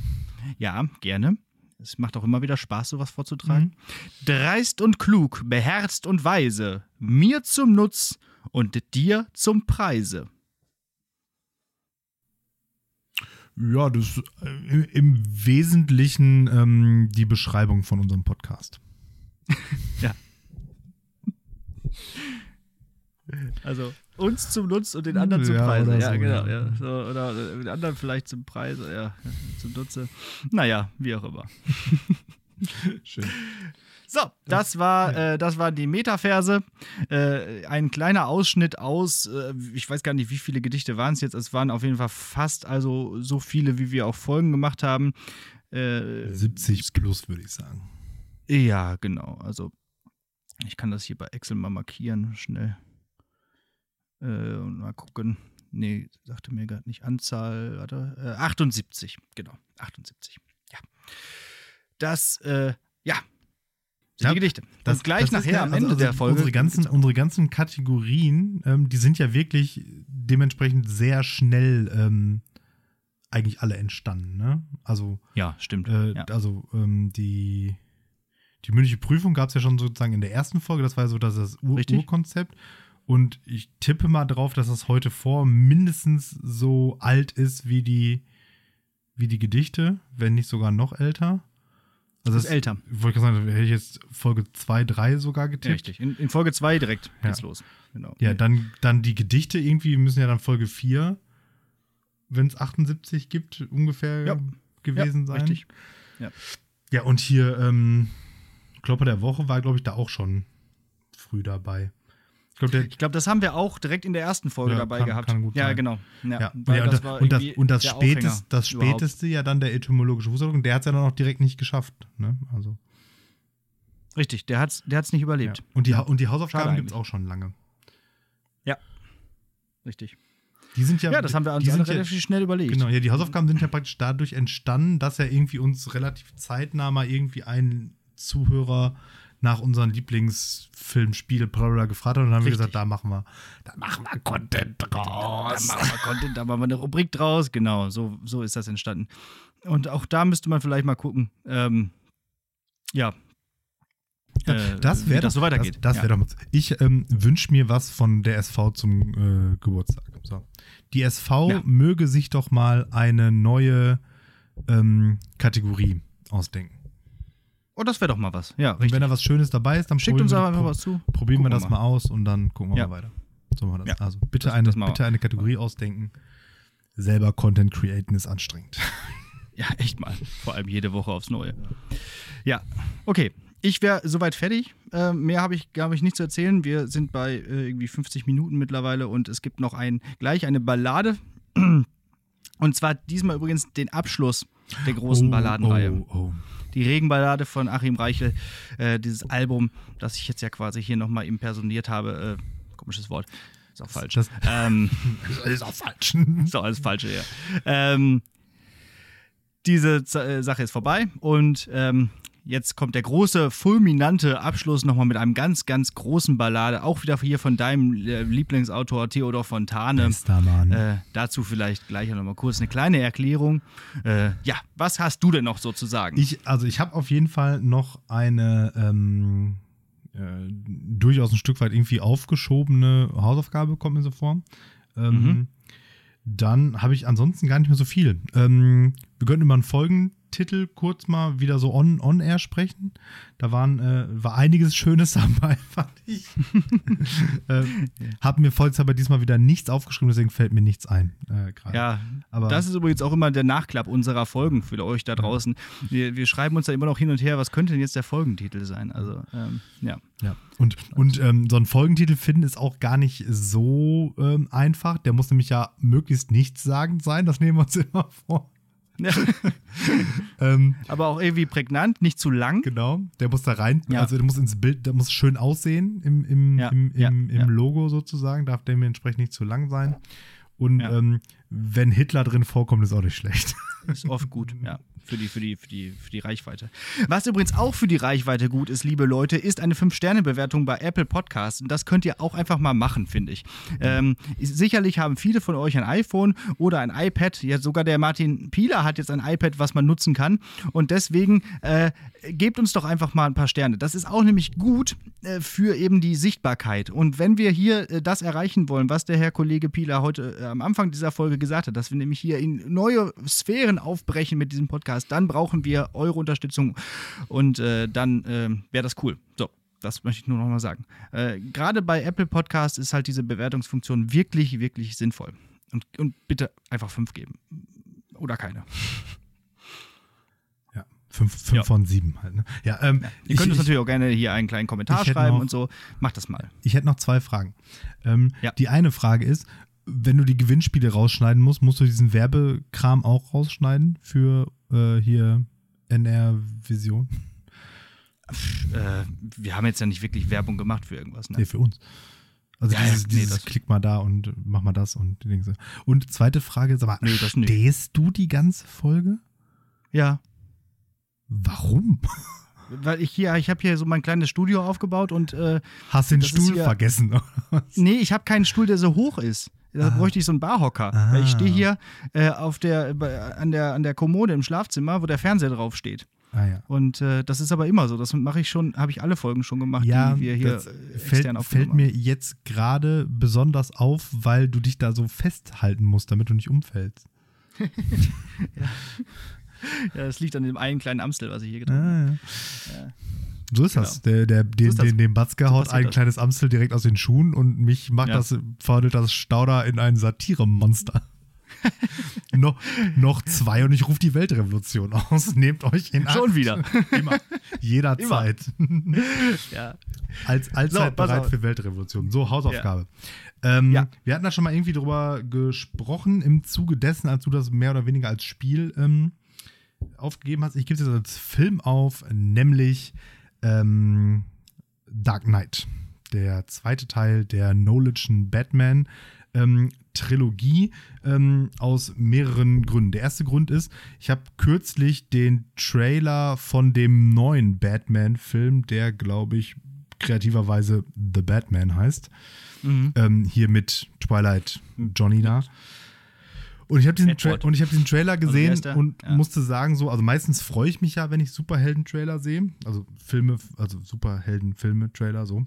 Ja, gerne. Es macht auch immer wieder Spaß, sowas vorzutragen. Dreist und klug, beherzt und weise, mir zum Nutz und dir zum Preise. Ja, das ist äh, im Wesentlichen ähm, die Beschreibung von unserem Podcast. Also uns zum Nutz und den anderen zum Ja, Preise. oder Ja, so, genau. ja. So, oder äh, den anderen vielleicht zum Preise, ja, zum Nutze. Naja, wie auch immer. Schön. So, das war, äh, das waren die Metaverse. Äh, ein kleiner Ausschnitt aus, äh, ich weiß gar nicht, wie viele Gedichte waren es jetzt. Es waren auf jeden Fall fast also so viele, wie wir auch Folgen gemacht haben. Äh, 70 plus, würde ich sagen. ja, genau. Also, ich kann das hier bei Excel mal markieren, schnell. Äh, und mal gucken. Nee, sagte mir gerade nicht Anzahl, warte. Äh, 78, genau. 78. Ja. Das, äh, ja. Sind Ja, die Gedichte. Das, und gleich das nachher ja- am also- Ende also der Folge. Unsere ganzen, unsere ganzen Kategorien, ähm, die sind ja wirklich dementsprechend sehr schnell ähm, eigentlich alle entstanden. Ne? Also, ja, stimmt. äh, ja. also ähm, die, die mündliche Prüfung gab es ja schon sozusagen in der ersten Folge. Das war ja so das, das Ur. Urkonzept. Und ich tippe mal drauf, dass das heute vor mindestens so alt ist wie die, wie die Gedichte, wenn nicht sogar noch älter. Also Das ist älter. Ich wollte gerade sagen, da hätte ich jetzt Folge 2, 3 sogar Ja, getippt. richtig. In, in Folge 2 direkt Ja. geht's los. Genau. Ja, dann, dann die Gedichte irgendwie müssen ja dann Folge 4, wenn es 78 gibt, ungefähr Ja. gewesen ja, sein. Richtig. Ja, und hier ähm, Klopper der Woche war, glaube ich, da auch schon früh dabei. Ich glaube, glaube, das haben wir auch direkt in der ersten Folge Ja, dabei kann- gehabt. kann ja, genau. Ja, Ja, ja, und, das das, und, das, und das, späteste, Aufhänger das überhaupt. späteste ja dann der etymologische Fußabdruck, der hat es ja dann auch direkt nicht geschafft. Ne? Also, Richtig, der hat's, der hat's nicht ja. überlebt. und, die, und die Hausaufgaben gibt es auch schon lange. Richtig. Die sind ja, Ja, das haben wir uns die alle sind ja, relativ schnell überlegt. Genau, ja, die Hausaufgaben sind ja praktisch dadurch entstanden, dass ja irgendwie uns relativ zeitnah mal irgendwie ein Zuhörer nach unseren Lieblingsfilm, Spiel, bla gefragt hat und dann haben wir Richtig. gesagt, da machen wir, da machen wir Content Da draus. machen wir Content, da machen wir eine Rubrik draus. Genau, so, so ist das entstanden. Und auch da müsste man vielleicht mal gucken. Ähm, ja. Äh, Das wäre das so weitergeht. Das, das ja. doch. Ich ähm, wünsche mir was von der SV zum äh, Geburtstag. So. Die SV Ja. möge sich doch mal eine neue ähm, Kategorie ausdenken. Oh, das wäre doch mal was. Ja, Und richtig. wenn da was Schönes dabei ist, dann Schickt uns aber einfach was zu. probieren wir das wir mal aus und dann gucken wir Ja. mal weiter. So machen wir das. Ja. Also bitte, Das- eine, das bitte eine Kategorie ausdenken. Selber Content createn ist anstrengend. Ja, echt mal. Vor allem jede Woche aufs Neue. Ja, okay. ich wäre soweit fertig. Äh, mehr habe ich, glaube ich, nicht zu erzählen. Wir sind bei äh, irgendwie 50 Minuten mittlerweile und es gibt noch ein, gleich eine Ballade. Und zwar diesmal übrigens den Abschluss der großen Oh, Balladenreihe. Oh, oh. Die Regenballade von Achim Reichel, äh, dieses Album, das ich jetzt ja quasi hier nochmal impersoniert habe. Äh, komisches Wort. Ist auch falsch. Das- ähm, ist auch falsch. ist auch alles Falsche, ja. Ähm, diese Z äh, Sache ist vorbei und ähm, jetzt kommt der große, fulminante Abschluss nochmal mit einem ganz, ganz großen Ballade. Auch wieder hier von deinem äh, Lieblingsautor Theodor Fontane. Bester Mann. Äh, dazu vielleicht gleich noch mal kurz eine kleine Erklärung. Äh, ja, was hast du denn noch so zu sagen? Ich, also ich habe auf jeden Fall noch eine ähm, äh, durchaus ein Stück weit irgendwie aufgeschobene Hausaufgabe, kommt mir so vor. Ähm, Mhm. Dann habe ich ansonsten gar nicht mehr so viel. Ähm, wir könnten über einen Folgentitel kurz mal wieder so on, on air sprechen. Da waren, äh, war einiges Schönes dabei, fand ich. ähm, hab mir vollzeit diesmal wieder nichts aufgeschrieben, deswegen fällt mir nichts ein. Äh, ja, aber das ist übrigens auch immer der Nachklapp unserer Folgen für euch da draußen. Wir, wir schreiben uns da immer noch hin und her, was könnte denn jetzt der Folgentitel sein? Also, ähm, ja. Ja, und, und ähm, so einen Folgentitel finden ist auch gar nicht so ähm, einfach. Der muss nämlich ja möglichst nichtssagend sein, das nehmen wir uns immer vor. Ähm, Aber auch irgendwie prägnant, nicht zu lang. genau, der muss da rein, Ja. also der muss ins Bild, der muss schön aussehen im, im, Ja, im, im, im. Logo sozusagen, darf dementsprechend nicht zu lang sein. Und ähm, wenn Hitler drin vorkommt, ist auch nicht schlecht. Ist oft gut, ja. Für die, für, die, für, die, für die Reichweite. Was übrigens auch für die Reichweite gut ist, liebe Leute, ist eine 5-Sterne-Bewertung bei Apple Podcasts. Und das könnt ihr auch einfach mal machen, finde ich. Ähm, sicherlich haben viele von euch ein iPhone oder ein iPad. Ja, sogar der Martin Pieler hat jetzt ein iPad, was man nutzen kann. Und deswegen äh, gebt uns doch einfach mal ein paar Sterne. Das ist auch nämlich gut äh, für eben die Sichtbarkeit. Und wenn wir hier äh, das erreichen wollen, was der Herr Kollege Pieler heute äh, am Anfang dieser Folge gesagt hat, dass wir nämlich hier in neue Sphären aufbrechen mit diesem Podcast, dann brauchen wir eure Unterstützung und äh, dann äh, wäre das cool. So. Das möchte ich nur noch mal sagen. Äh, Gerade bei Apple Podcasts ist halt diese Bewertungsfunktion wirklich, wirklich sinnvoll. Und, und bitte einfach fünf geben. Oder keine. Fünf, fünf Ja. von sieben halt. Ne? Ja, ähm, Ihr könnt ich, uns natürlich auch gerne hier einen kleinen Kommentar schreiben noch- und so. Macht das mal. Ich hätte noch zwei Fragen. Ähm, Ja. Die eine Frage ist, wenn du die Gewinnspiele rausschneiden musst, musst du diesen Werbekram auch rausschneiden für äh, hier NR Vision? Äh, wir haben jetzt ja nicht wirklich Werbung gemacht für irgendwas. Ne? Nee, für uns. Also Ja, dieses, nee, dieses das- klick mal da und mach mal das und die Dinge. Und zweite Frage, sag mal, Nee, stehst du die ganze Folge? Ja. Warum? Weil ich hier, ich habe hier so mein kleines Studio aufgebaut und äh, Hast den Stuhl ja- vergessen? oder was? nee, ich habe keinen Stuhl, der so hoch ist. Da Ah. bräuchte ich so einen Barhocker. Ah. Weil ich stehe hier äh, auf der, an, der, an der Kommode im Schlafzimmer, wo der Fernseher drauf steht. Ah ja. Und äh, das ist aber immer so. Das mache ich schon, habe ich alle Folgen schon gemacht, Ja, die wir hier das fällt, fällt mir jetzt gerade besonders auf, weil du dich da so festhalten musst, damit du nicht umfällst. haben. Ja, das liegt an dem einen kleinen Amstel, was ich hier getrunken habe. Ah, ja. Ja. So ist das. Der, der, den, das. den, den Batzke So haut ein das. kleines Amstel direkt aus den Schuhen und mich macht Ja. das, verwandelt das Stauder in ein Satiremonster. noch, noch zwei und ich rufe die Weltrevolution aus. Nehmt euch in Acht. Schon wieder. Immer. Jederzeit. Ja. Als, allzeit So, pass bereit auf. für Weltrevolution. So, Hausaufgabe. Ähm, Ja. Wir hatten da schon mal irgendwie drüber gesprochen, im Zuge dessen, als du das mehr oder weniger als Spiel ähm, aufgegeben hast. Ich gebe es jetzt als Film auf, nämlich ähm, Dark Knight. Der zweite Teil der Nolan'schen Batman. Ähm, Trilogie ähm, aus mehreren Gründen. Der erste Grund ist, ich habe kürzlich den Trailer von dem neuen Batman-Film, der, glaube ich, kreativerweise The Batman heißt, Mhm. ähm, hier mit Twilight Johnny da. Und ich habe diesen, Tra Edward. und ich hab diesen Trailer wie gesehen der? und Ja. musste sagen, so, also meistens freue ich mich ja, wenn ich Superhelden-Trailer sehe. Also Filme, also Superhelden-Filme-Trailer so.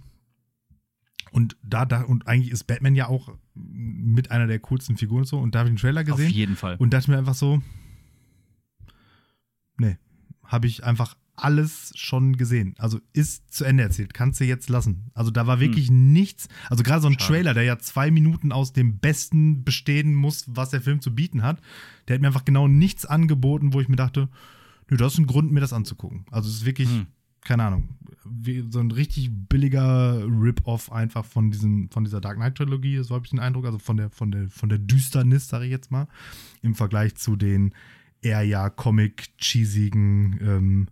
Und da, da, und eigentlich ist Batman ja auch mit einer der coolsten Figuren und so. Und da habe ich den Trailer Auf gesehen jeden Fall. und dachte mir einfach so, nee, habe ich einfach alles schon gesehen. Also ist zu Ende erzählt, kannst du jetzt lassen. Also da war wirklich nichts, also gerade so ein Hm. Schade. Trailer, der ja zwei Minuten aus dem Besten bestehen muss, was der Film zu bieten hat, der hat mir einfach genau nichts angeboten, wo ich mir dachte, nö, das ist ein Grund, mir das anzugucken. Also es ist wirklich Hm. keine Ahnung, so ein richtig billiger Rip-Off einfach von diesem, von dieser Dark Knight-Trilogie, so habe ich den Eindruck, also von der, von der, von der Düsternis, sage ich jetzt mal, im Vergleich zu den eher ja Comic-cheesigen ähm,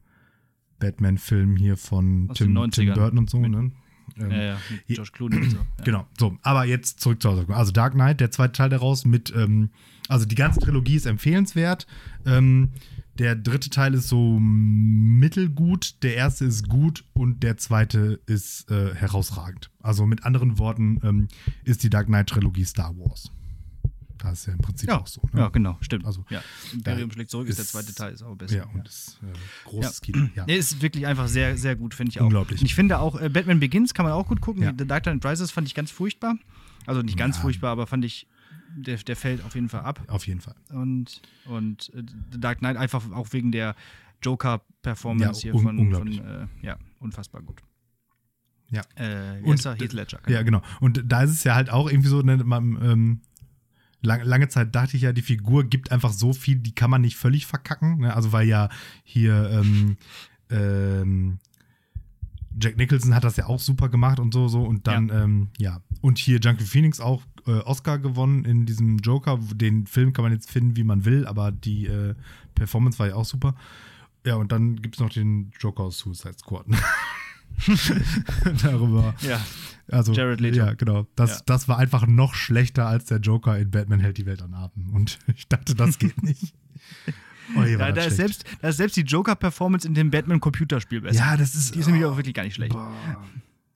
Batman-Filmen hier von Aus Tim, Tim 90ern. Burton und so, Mit- ne? Ähm, Ja, ja, mit Josh Clooney und so. Ja. Genau, so. Aber jetzt zurück zur Hausaufgabe. Also Dark Knight, der zweite Teil daraus mit, ähm, also die ganze Trilogie ist empfehlenswert. Ähm, der dritte Teil ist so mittelgut, der erste ist gut und der zweite ist äh, herausragend. Also mit anderen Worten ähm, ist die Dark Knight Trilogie Star Wars. Das ist ja im Prinzip Ja, auch so. Ne? ja, genau, stimmt. Also, ja. Imperium da schlägt zurück ist der ist- zweite Teil, ist auch besser. Ja, und das äh, großes Kino. Ja. Nee, ist wirklich einfach sehr, sehr gut, finde ich auch. Unglaublich. Und ich finde auch, äh, Batman Begins kann man auch gut gucken. Ja. The Dark Knight Rises fand ich ganz furchtbar. Also nicht ganz Ja. furchtbar, aber fand ich, der, der fällt auf jeden Fall ab. Auf jeden Fall. Und, und äh, The Dark Knight einfach auch wegen der Joker-Performance Ja, hier un- von, von unglaublich. äh, ja, unfassbar gut. Ja. Äh, Und? Heath Ledger. Ja, genau. Und da ist es ja halt auch irgendwie so, ne, man, ähm, lang, lange Zeit dachte ich ja, die Figur gibt einfach so viel, die kann man nicht völlig verkacken. Ne? Also weil ja hier ähm, ähm, Jack Nicholson hat das ja auch super gemacht und so, so. Und dann, ja. Ähm, ja. Und hier Junkie Phoenix auch äh, Oscar gewonnen in diesem Joker. Den Film kann man jetzt finden, wie man will, aber die äh, Performance war ja auch super. Ja, und dann gibt es noch den Joker aus Suicide Squad. Darüber. Ja. Also, Jared Leto. Ja, genau. Das, Ja. das war einfach noch schlechter als der Joker in Batman hält die Welt an Atem. Und ich dachte, das geht nicht. Oh, Da, da, ist selbst, da ist selbst die Joker-Performance in dem Batman-Computerspiel besser. Ja, das ist. Die ist nämlich auch wirklich gar nicht schlecht. Boah.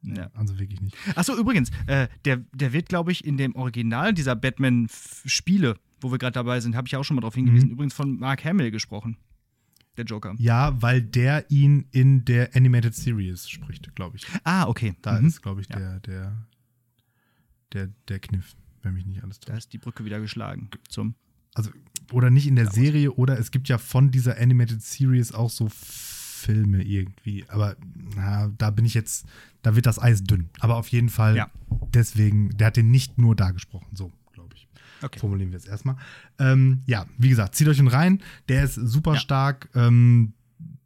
Ja. Also wirklich nicht. Achso, übrigens, äh, der, der wird, glaube ich, in dem Original dieser Batman-Spiele, wo wir gerade dabei sind, habe ich auch schon mal drauf hingewiesen, übrigens von Mark Hamill gesprochen. Der Joker. Ja, weil der ihn in der Animated Series spricht, glaube ich. Ah, okay. Da Mhm. ist, glaube ich, Ja. der, der, der, der Kniff, wenn mich nicht alles Da täuscht. ist die Brücke wieder geschlagen. Zum. Also, oder nicht in der Serie, oder es gibt ja von dieser Animated Series auch so Filme irgendwie. Aber na, da bin ich jetzt, da wird das Eis dünn. Aber auf jeden Fall, Ja. deswegen, der hat den nicht nur da gesprochen, so. Okay. Formulieren wir es erstmal. Ähm, ja, wie gesagt, zieht euch ihn rein. Der ist super Ja. stark, ähm,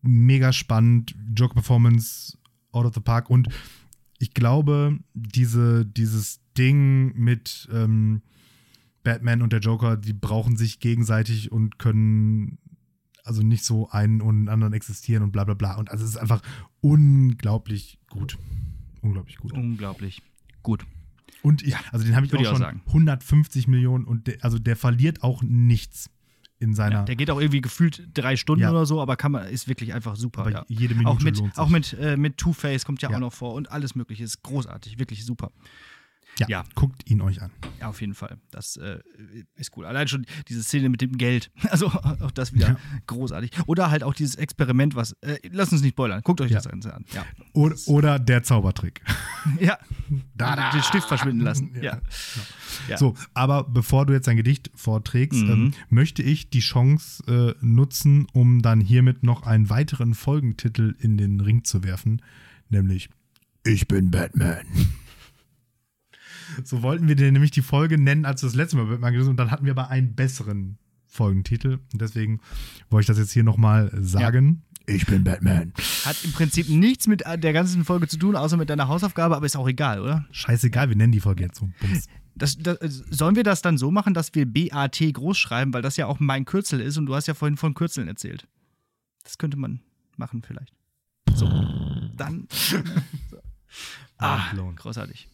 mega spannend, Joker-Performance out of the park. Und ich glaube, diese, dieses Ding mit ähm, Batman und der Joker, die brauchen sich gegenseitig und können also nicht so einen und den anderen existieren und bla bla bla. Und also es ist einfach unglaublich gut. Unglaublich gut. Unglaublich. Gut. Und ich, also den habe ich auch Würde auch schon sagen. 150 Millionen und der, also der verliert auch nichts in seiner. Ja, der geht auch irgendwie gefühlt drei Stunden Ja. oder so, aber kann man, ist wirklich einfach super. aber ja. jede Minute Auch mit, auch mit, äh, mit Two-Face kommt ja, Ja. auch noch vor und alles Mögliche. Ist großartig, wirklich super. Ja, ja. guckt ihn euch an. Ja, auf jeden Fall. Das äh, ist cool. Allein schon diese Szene mit dem Geld. Also auch das wieder Ja. großartig. Oder halt auch dieses Experiment, was. Äh, lasst uns nicht spoilern. Guckt euch Ja. das Ganze an. Ja. Oder, oder der Zaubertrick. ja. Da, da. Den Stift verschwinden lassen. Ja. So, aber bevor du jetzt dein Gedicht vorträgst, Mhm. ähm, möchte ich die Chance äh, nutzen, um dann hiermit noch einen weiteren Folgentitel in den Ring zu werfen, nämlich Ich bin Batman. So wollten wir dir nämlich die Folge nennen, als wir das letzte Mal Batman gelesen und dann hatten wir aber einen besseren Folgentitel. Und deswegen wollte ich das jetzt hier nochmal sagen. Ich bin Batman. Hat im Prinzip nichts mit der ganzen Folge zu tun, außer mit deiner Hausaufgabe, aber ist auch egal, oder? Scheißegal, wir nennen die Folge jetzt so. Das, das, sollen wir das dann so machen, dass wir BAT groß schreiben, weil das ja auch mein Kürzel ist und du hast ja vorhin von Kürzeln erzählt. Das könnte man machen vielleicht. So, dann. So. Ah, großartig.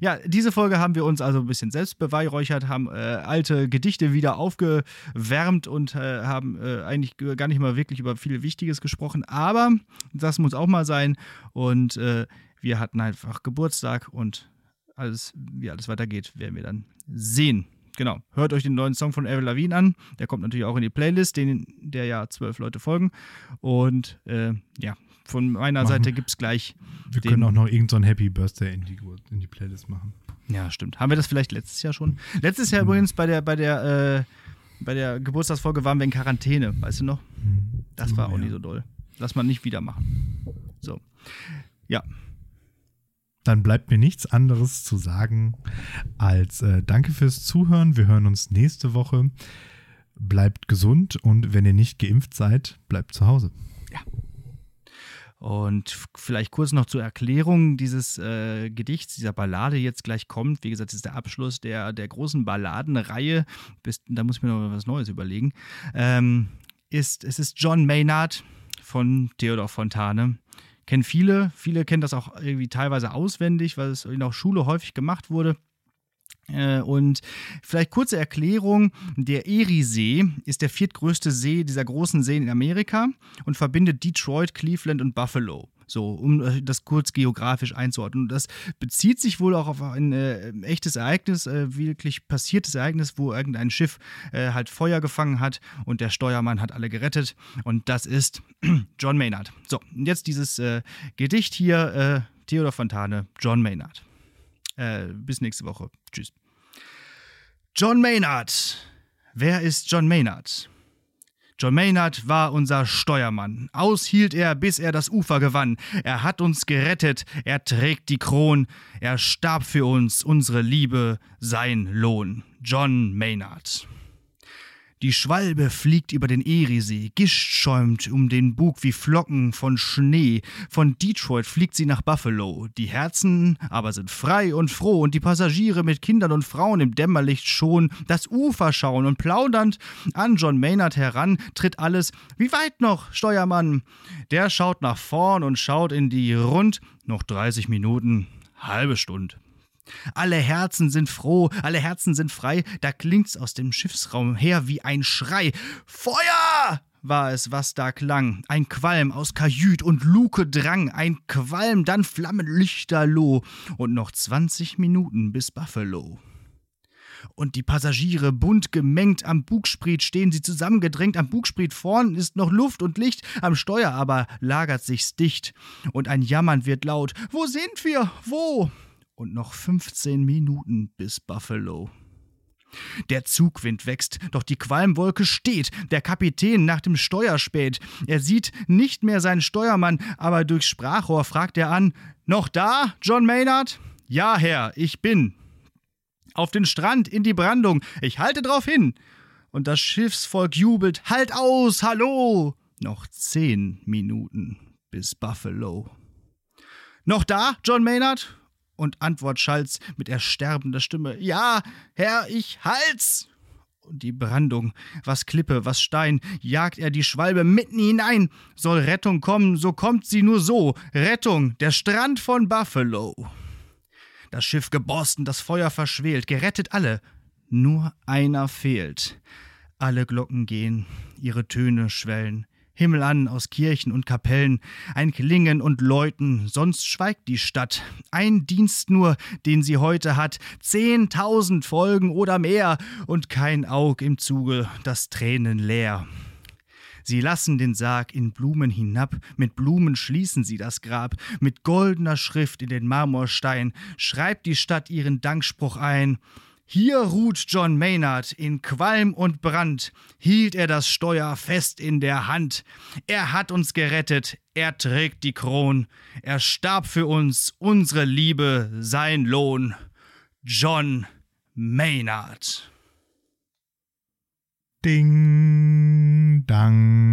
Ja. Diese Folge haben wir uns also ein bisschen selbst beweihräuchert, haben äh, alte Gedichte wieder aufgewärmt und äh, haben äh, eigentlich gar nicht mal wirklich über viel Wichtiges gesprochen, aber das muss auch mal sein. Und äh, wir hatten einfach Geburtstag und alles, wie alles weitergeht, werden wir dann sehen. Genau. Hört euch den neuen Song von Avril Lavigne an. Der kommt natürlich auch in die Playlist, den, der ja zwölf Leute folgen. Und äh, ja, von meiner Machen- Seite gibt es gleich. Wir können auch noch irgendeinen so Happy Birthday in die, in die Playlist machen. Ja, stimmt. Haben wir das vielleicht letztes Jahr schon? Letztes Jahr übrigens bei der, bei der, äh, bei der Geburtstagsfolge waren wir in Quarantäne, weißt du noch? Das war Oh, auch ja. nie so doll. Lass mal nicht wieder machen. So. Ja. Dann bleibt mir nichts anderes zu sagen als äh, danke fürs Zuhören. Wir hören uns nächste Woche. Bleibt gesund und wenn ihr nicht geimpft seid, bleibt zu Hause. Und vielleicht kurz noch zur Erklärung dieses äh, Gedichts, dieser Ballade jetzt gleich kommt. Wie gesagt, das ist der Abschluss der, der großen Balladenreihe. Bis, da muss ich mir noch was Neues überlegen. Ähm, ist, es ist John Maynard von Theodor Fontane. Kennen viele, viele kennen das auch irgendwie teilweise auswendig, weil es in der Schule häufig gemacht wurde. Äh, und vielleicht kurze Erklärung: Der Eriesee ist der viertgrößte See dieser großen Seen in Amerika und verbindet Detroit, Cleveland und Buffalo. So, um äh, das kurz geografisch einzuordnen. Und das bezieht sich wohl auch auf ein äh, echtes Ereignis, äh, wirklich passiertes Ereignis, wo irgendein Schiff äh, halt Feuer gefangen hat und der Steuermann hat alle gerettet. Und das ist John Maynard. So, und jetzt dieses äh, Gedicht hier, Theodor Fontane, John Maynard. Bis nächste Woche. Tschüss. John Maynard. Wer ist John Maynard? John Maynard war unser Steuermann. Aus hielt er, bis er das Ufer gewann. Er hat uns gerettet, er trägt die Kron. Er starb für uns, unsere Liebe, sein Lohn. John Maynard. Die Schwalbe fliegt über den Eriesee, Gischt schäumt um den Bug wie Flocken von Schnee. Von Detroit fliegt sie nach Buffalo. Die Herzen aber sind frei und froh und die Passagiere mit Kindern und Frauen im Dämmerlicht schon das Ufer schauen und plaudernd an John Maynard heran tritt alles. Wie weit noch, Steuermann? Der schaut nach vorn und schaut in die Rund. Noch 30 Minuten, halbe Stunde. Alle Herzen sind froh, alle Herzen sind frei, da klingt's aus dem Schiffsraum her wie ein Schrei. Feuer! war es, was da klang. Ein Qualm aus Kajüt und Luke drang, ein Qualm, dann Flammen lichterloh. Und noch zwanzig Minuten bis Buffalo. Und die Passagiere bunt gemengt am Bugspriet stehen sie zusammengedrängt. Am Bugspriet vorn ist noch Luft und Licht, am Steuer aber lagert sich's dicht. Und ein Jammern wird laut. Wo sind wir? Wo? Und noch 15 Minuten bis Buffalo. Der Zugwind wächst, doch die Qualmwolke steht. Der Kapitän nach dem Steuer spät. Er sieht nicht mehr seinen Steuermann, aber durchs Sprachrohr fragt er an: Noch da, John Maynard? Ja, Herr, ich bin. Auf den Strand, in die Brandung. Ich halte drauf hin. Und das Schiffsvolk jubelt: Halt aus, hallo! Noch zehn Minuten bis Buffalo. Noch da, John Maynard? Und Antwort Schalz mit ersterbender Stimme: Ja, Herr, ich halt's! Und die Brandung, was Klippe, was Stein, jagt er die Schwalbe mitten hinein. Soll Rettung kommen, so kommt sie nur so. Rettung, der Strand von Buffalo. Das Schiff geborsten, das Feuer verschwelt, gerettet alle. Nur einer fehlt. Alle Glocken gehen, ihre Töne schwellen. Himmel an aus Kirchen und Kapellen, ein Klingen und Läuten, sonst schweigt die Stadt. Ein Dienst nur, den sie heute hat, zehntausend Folgen oder mehr, und kein Aug im Zuge, das Tränen leer. Sie lassen den Sarg in Blumen hinab, mit Blumen schließen sie das Grab, mit goldener Schrift in den Marmorstein schreibt die Stadt ihren Dankspruch ein. Hier ruht John Maynard in Qualm und Brand, hielt er das Steuer fest in der Hand. Er hat uns gerettet, er trägt die Kron, er starb für uns, unsere Liebe, sein Lohn. John Maynard. Ding, dang.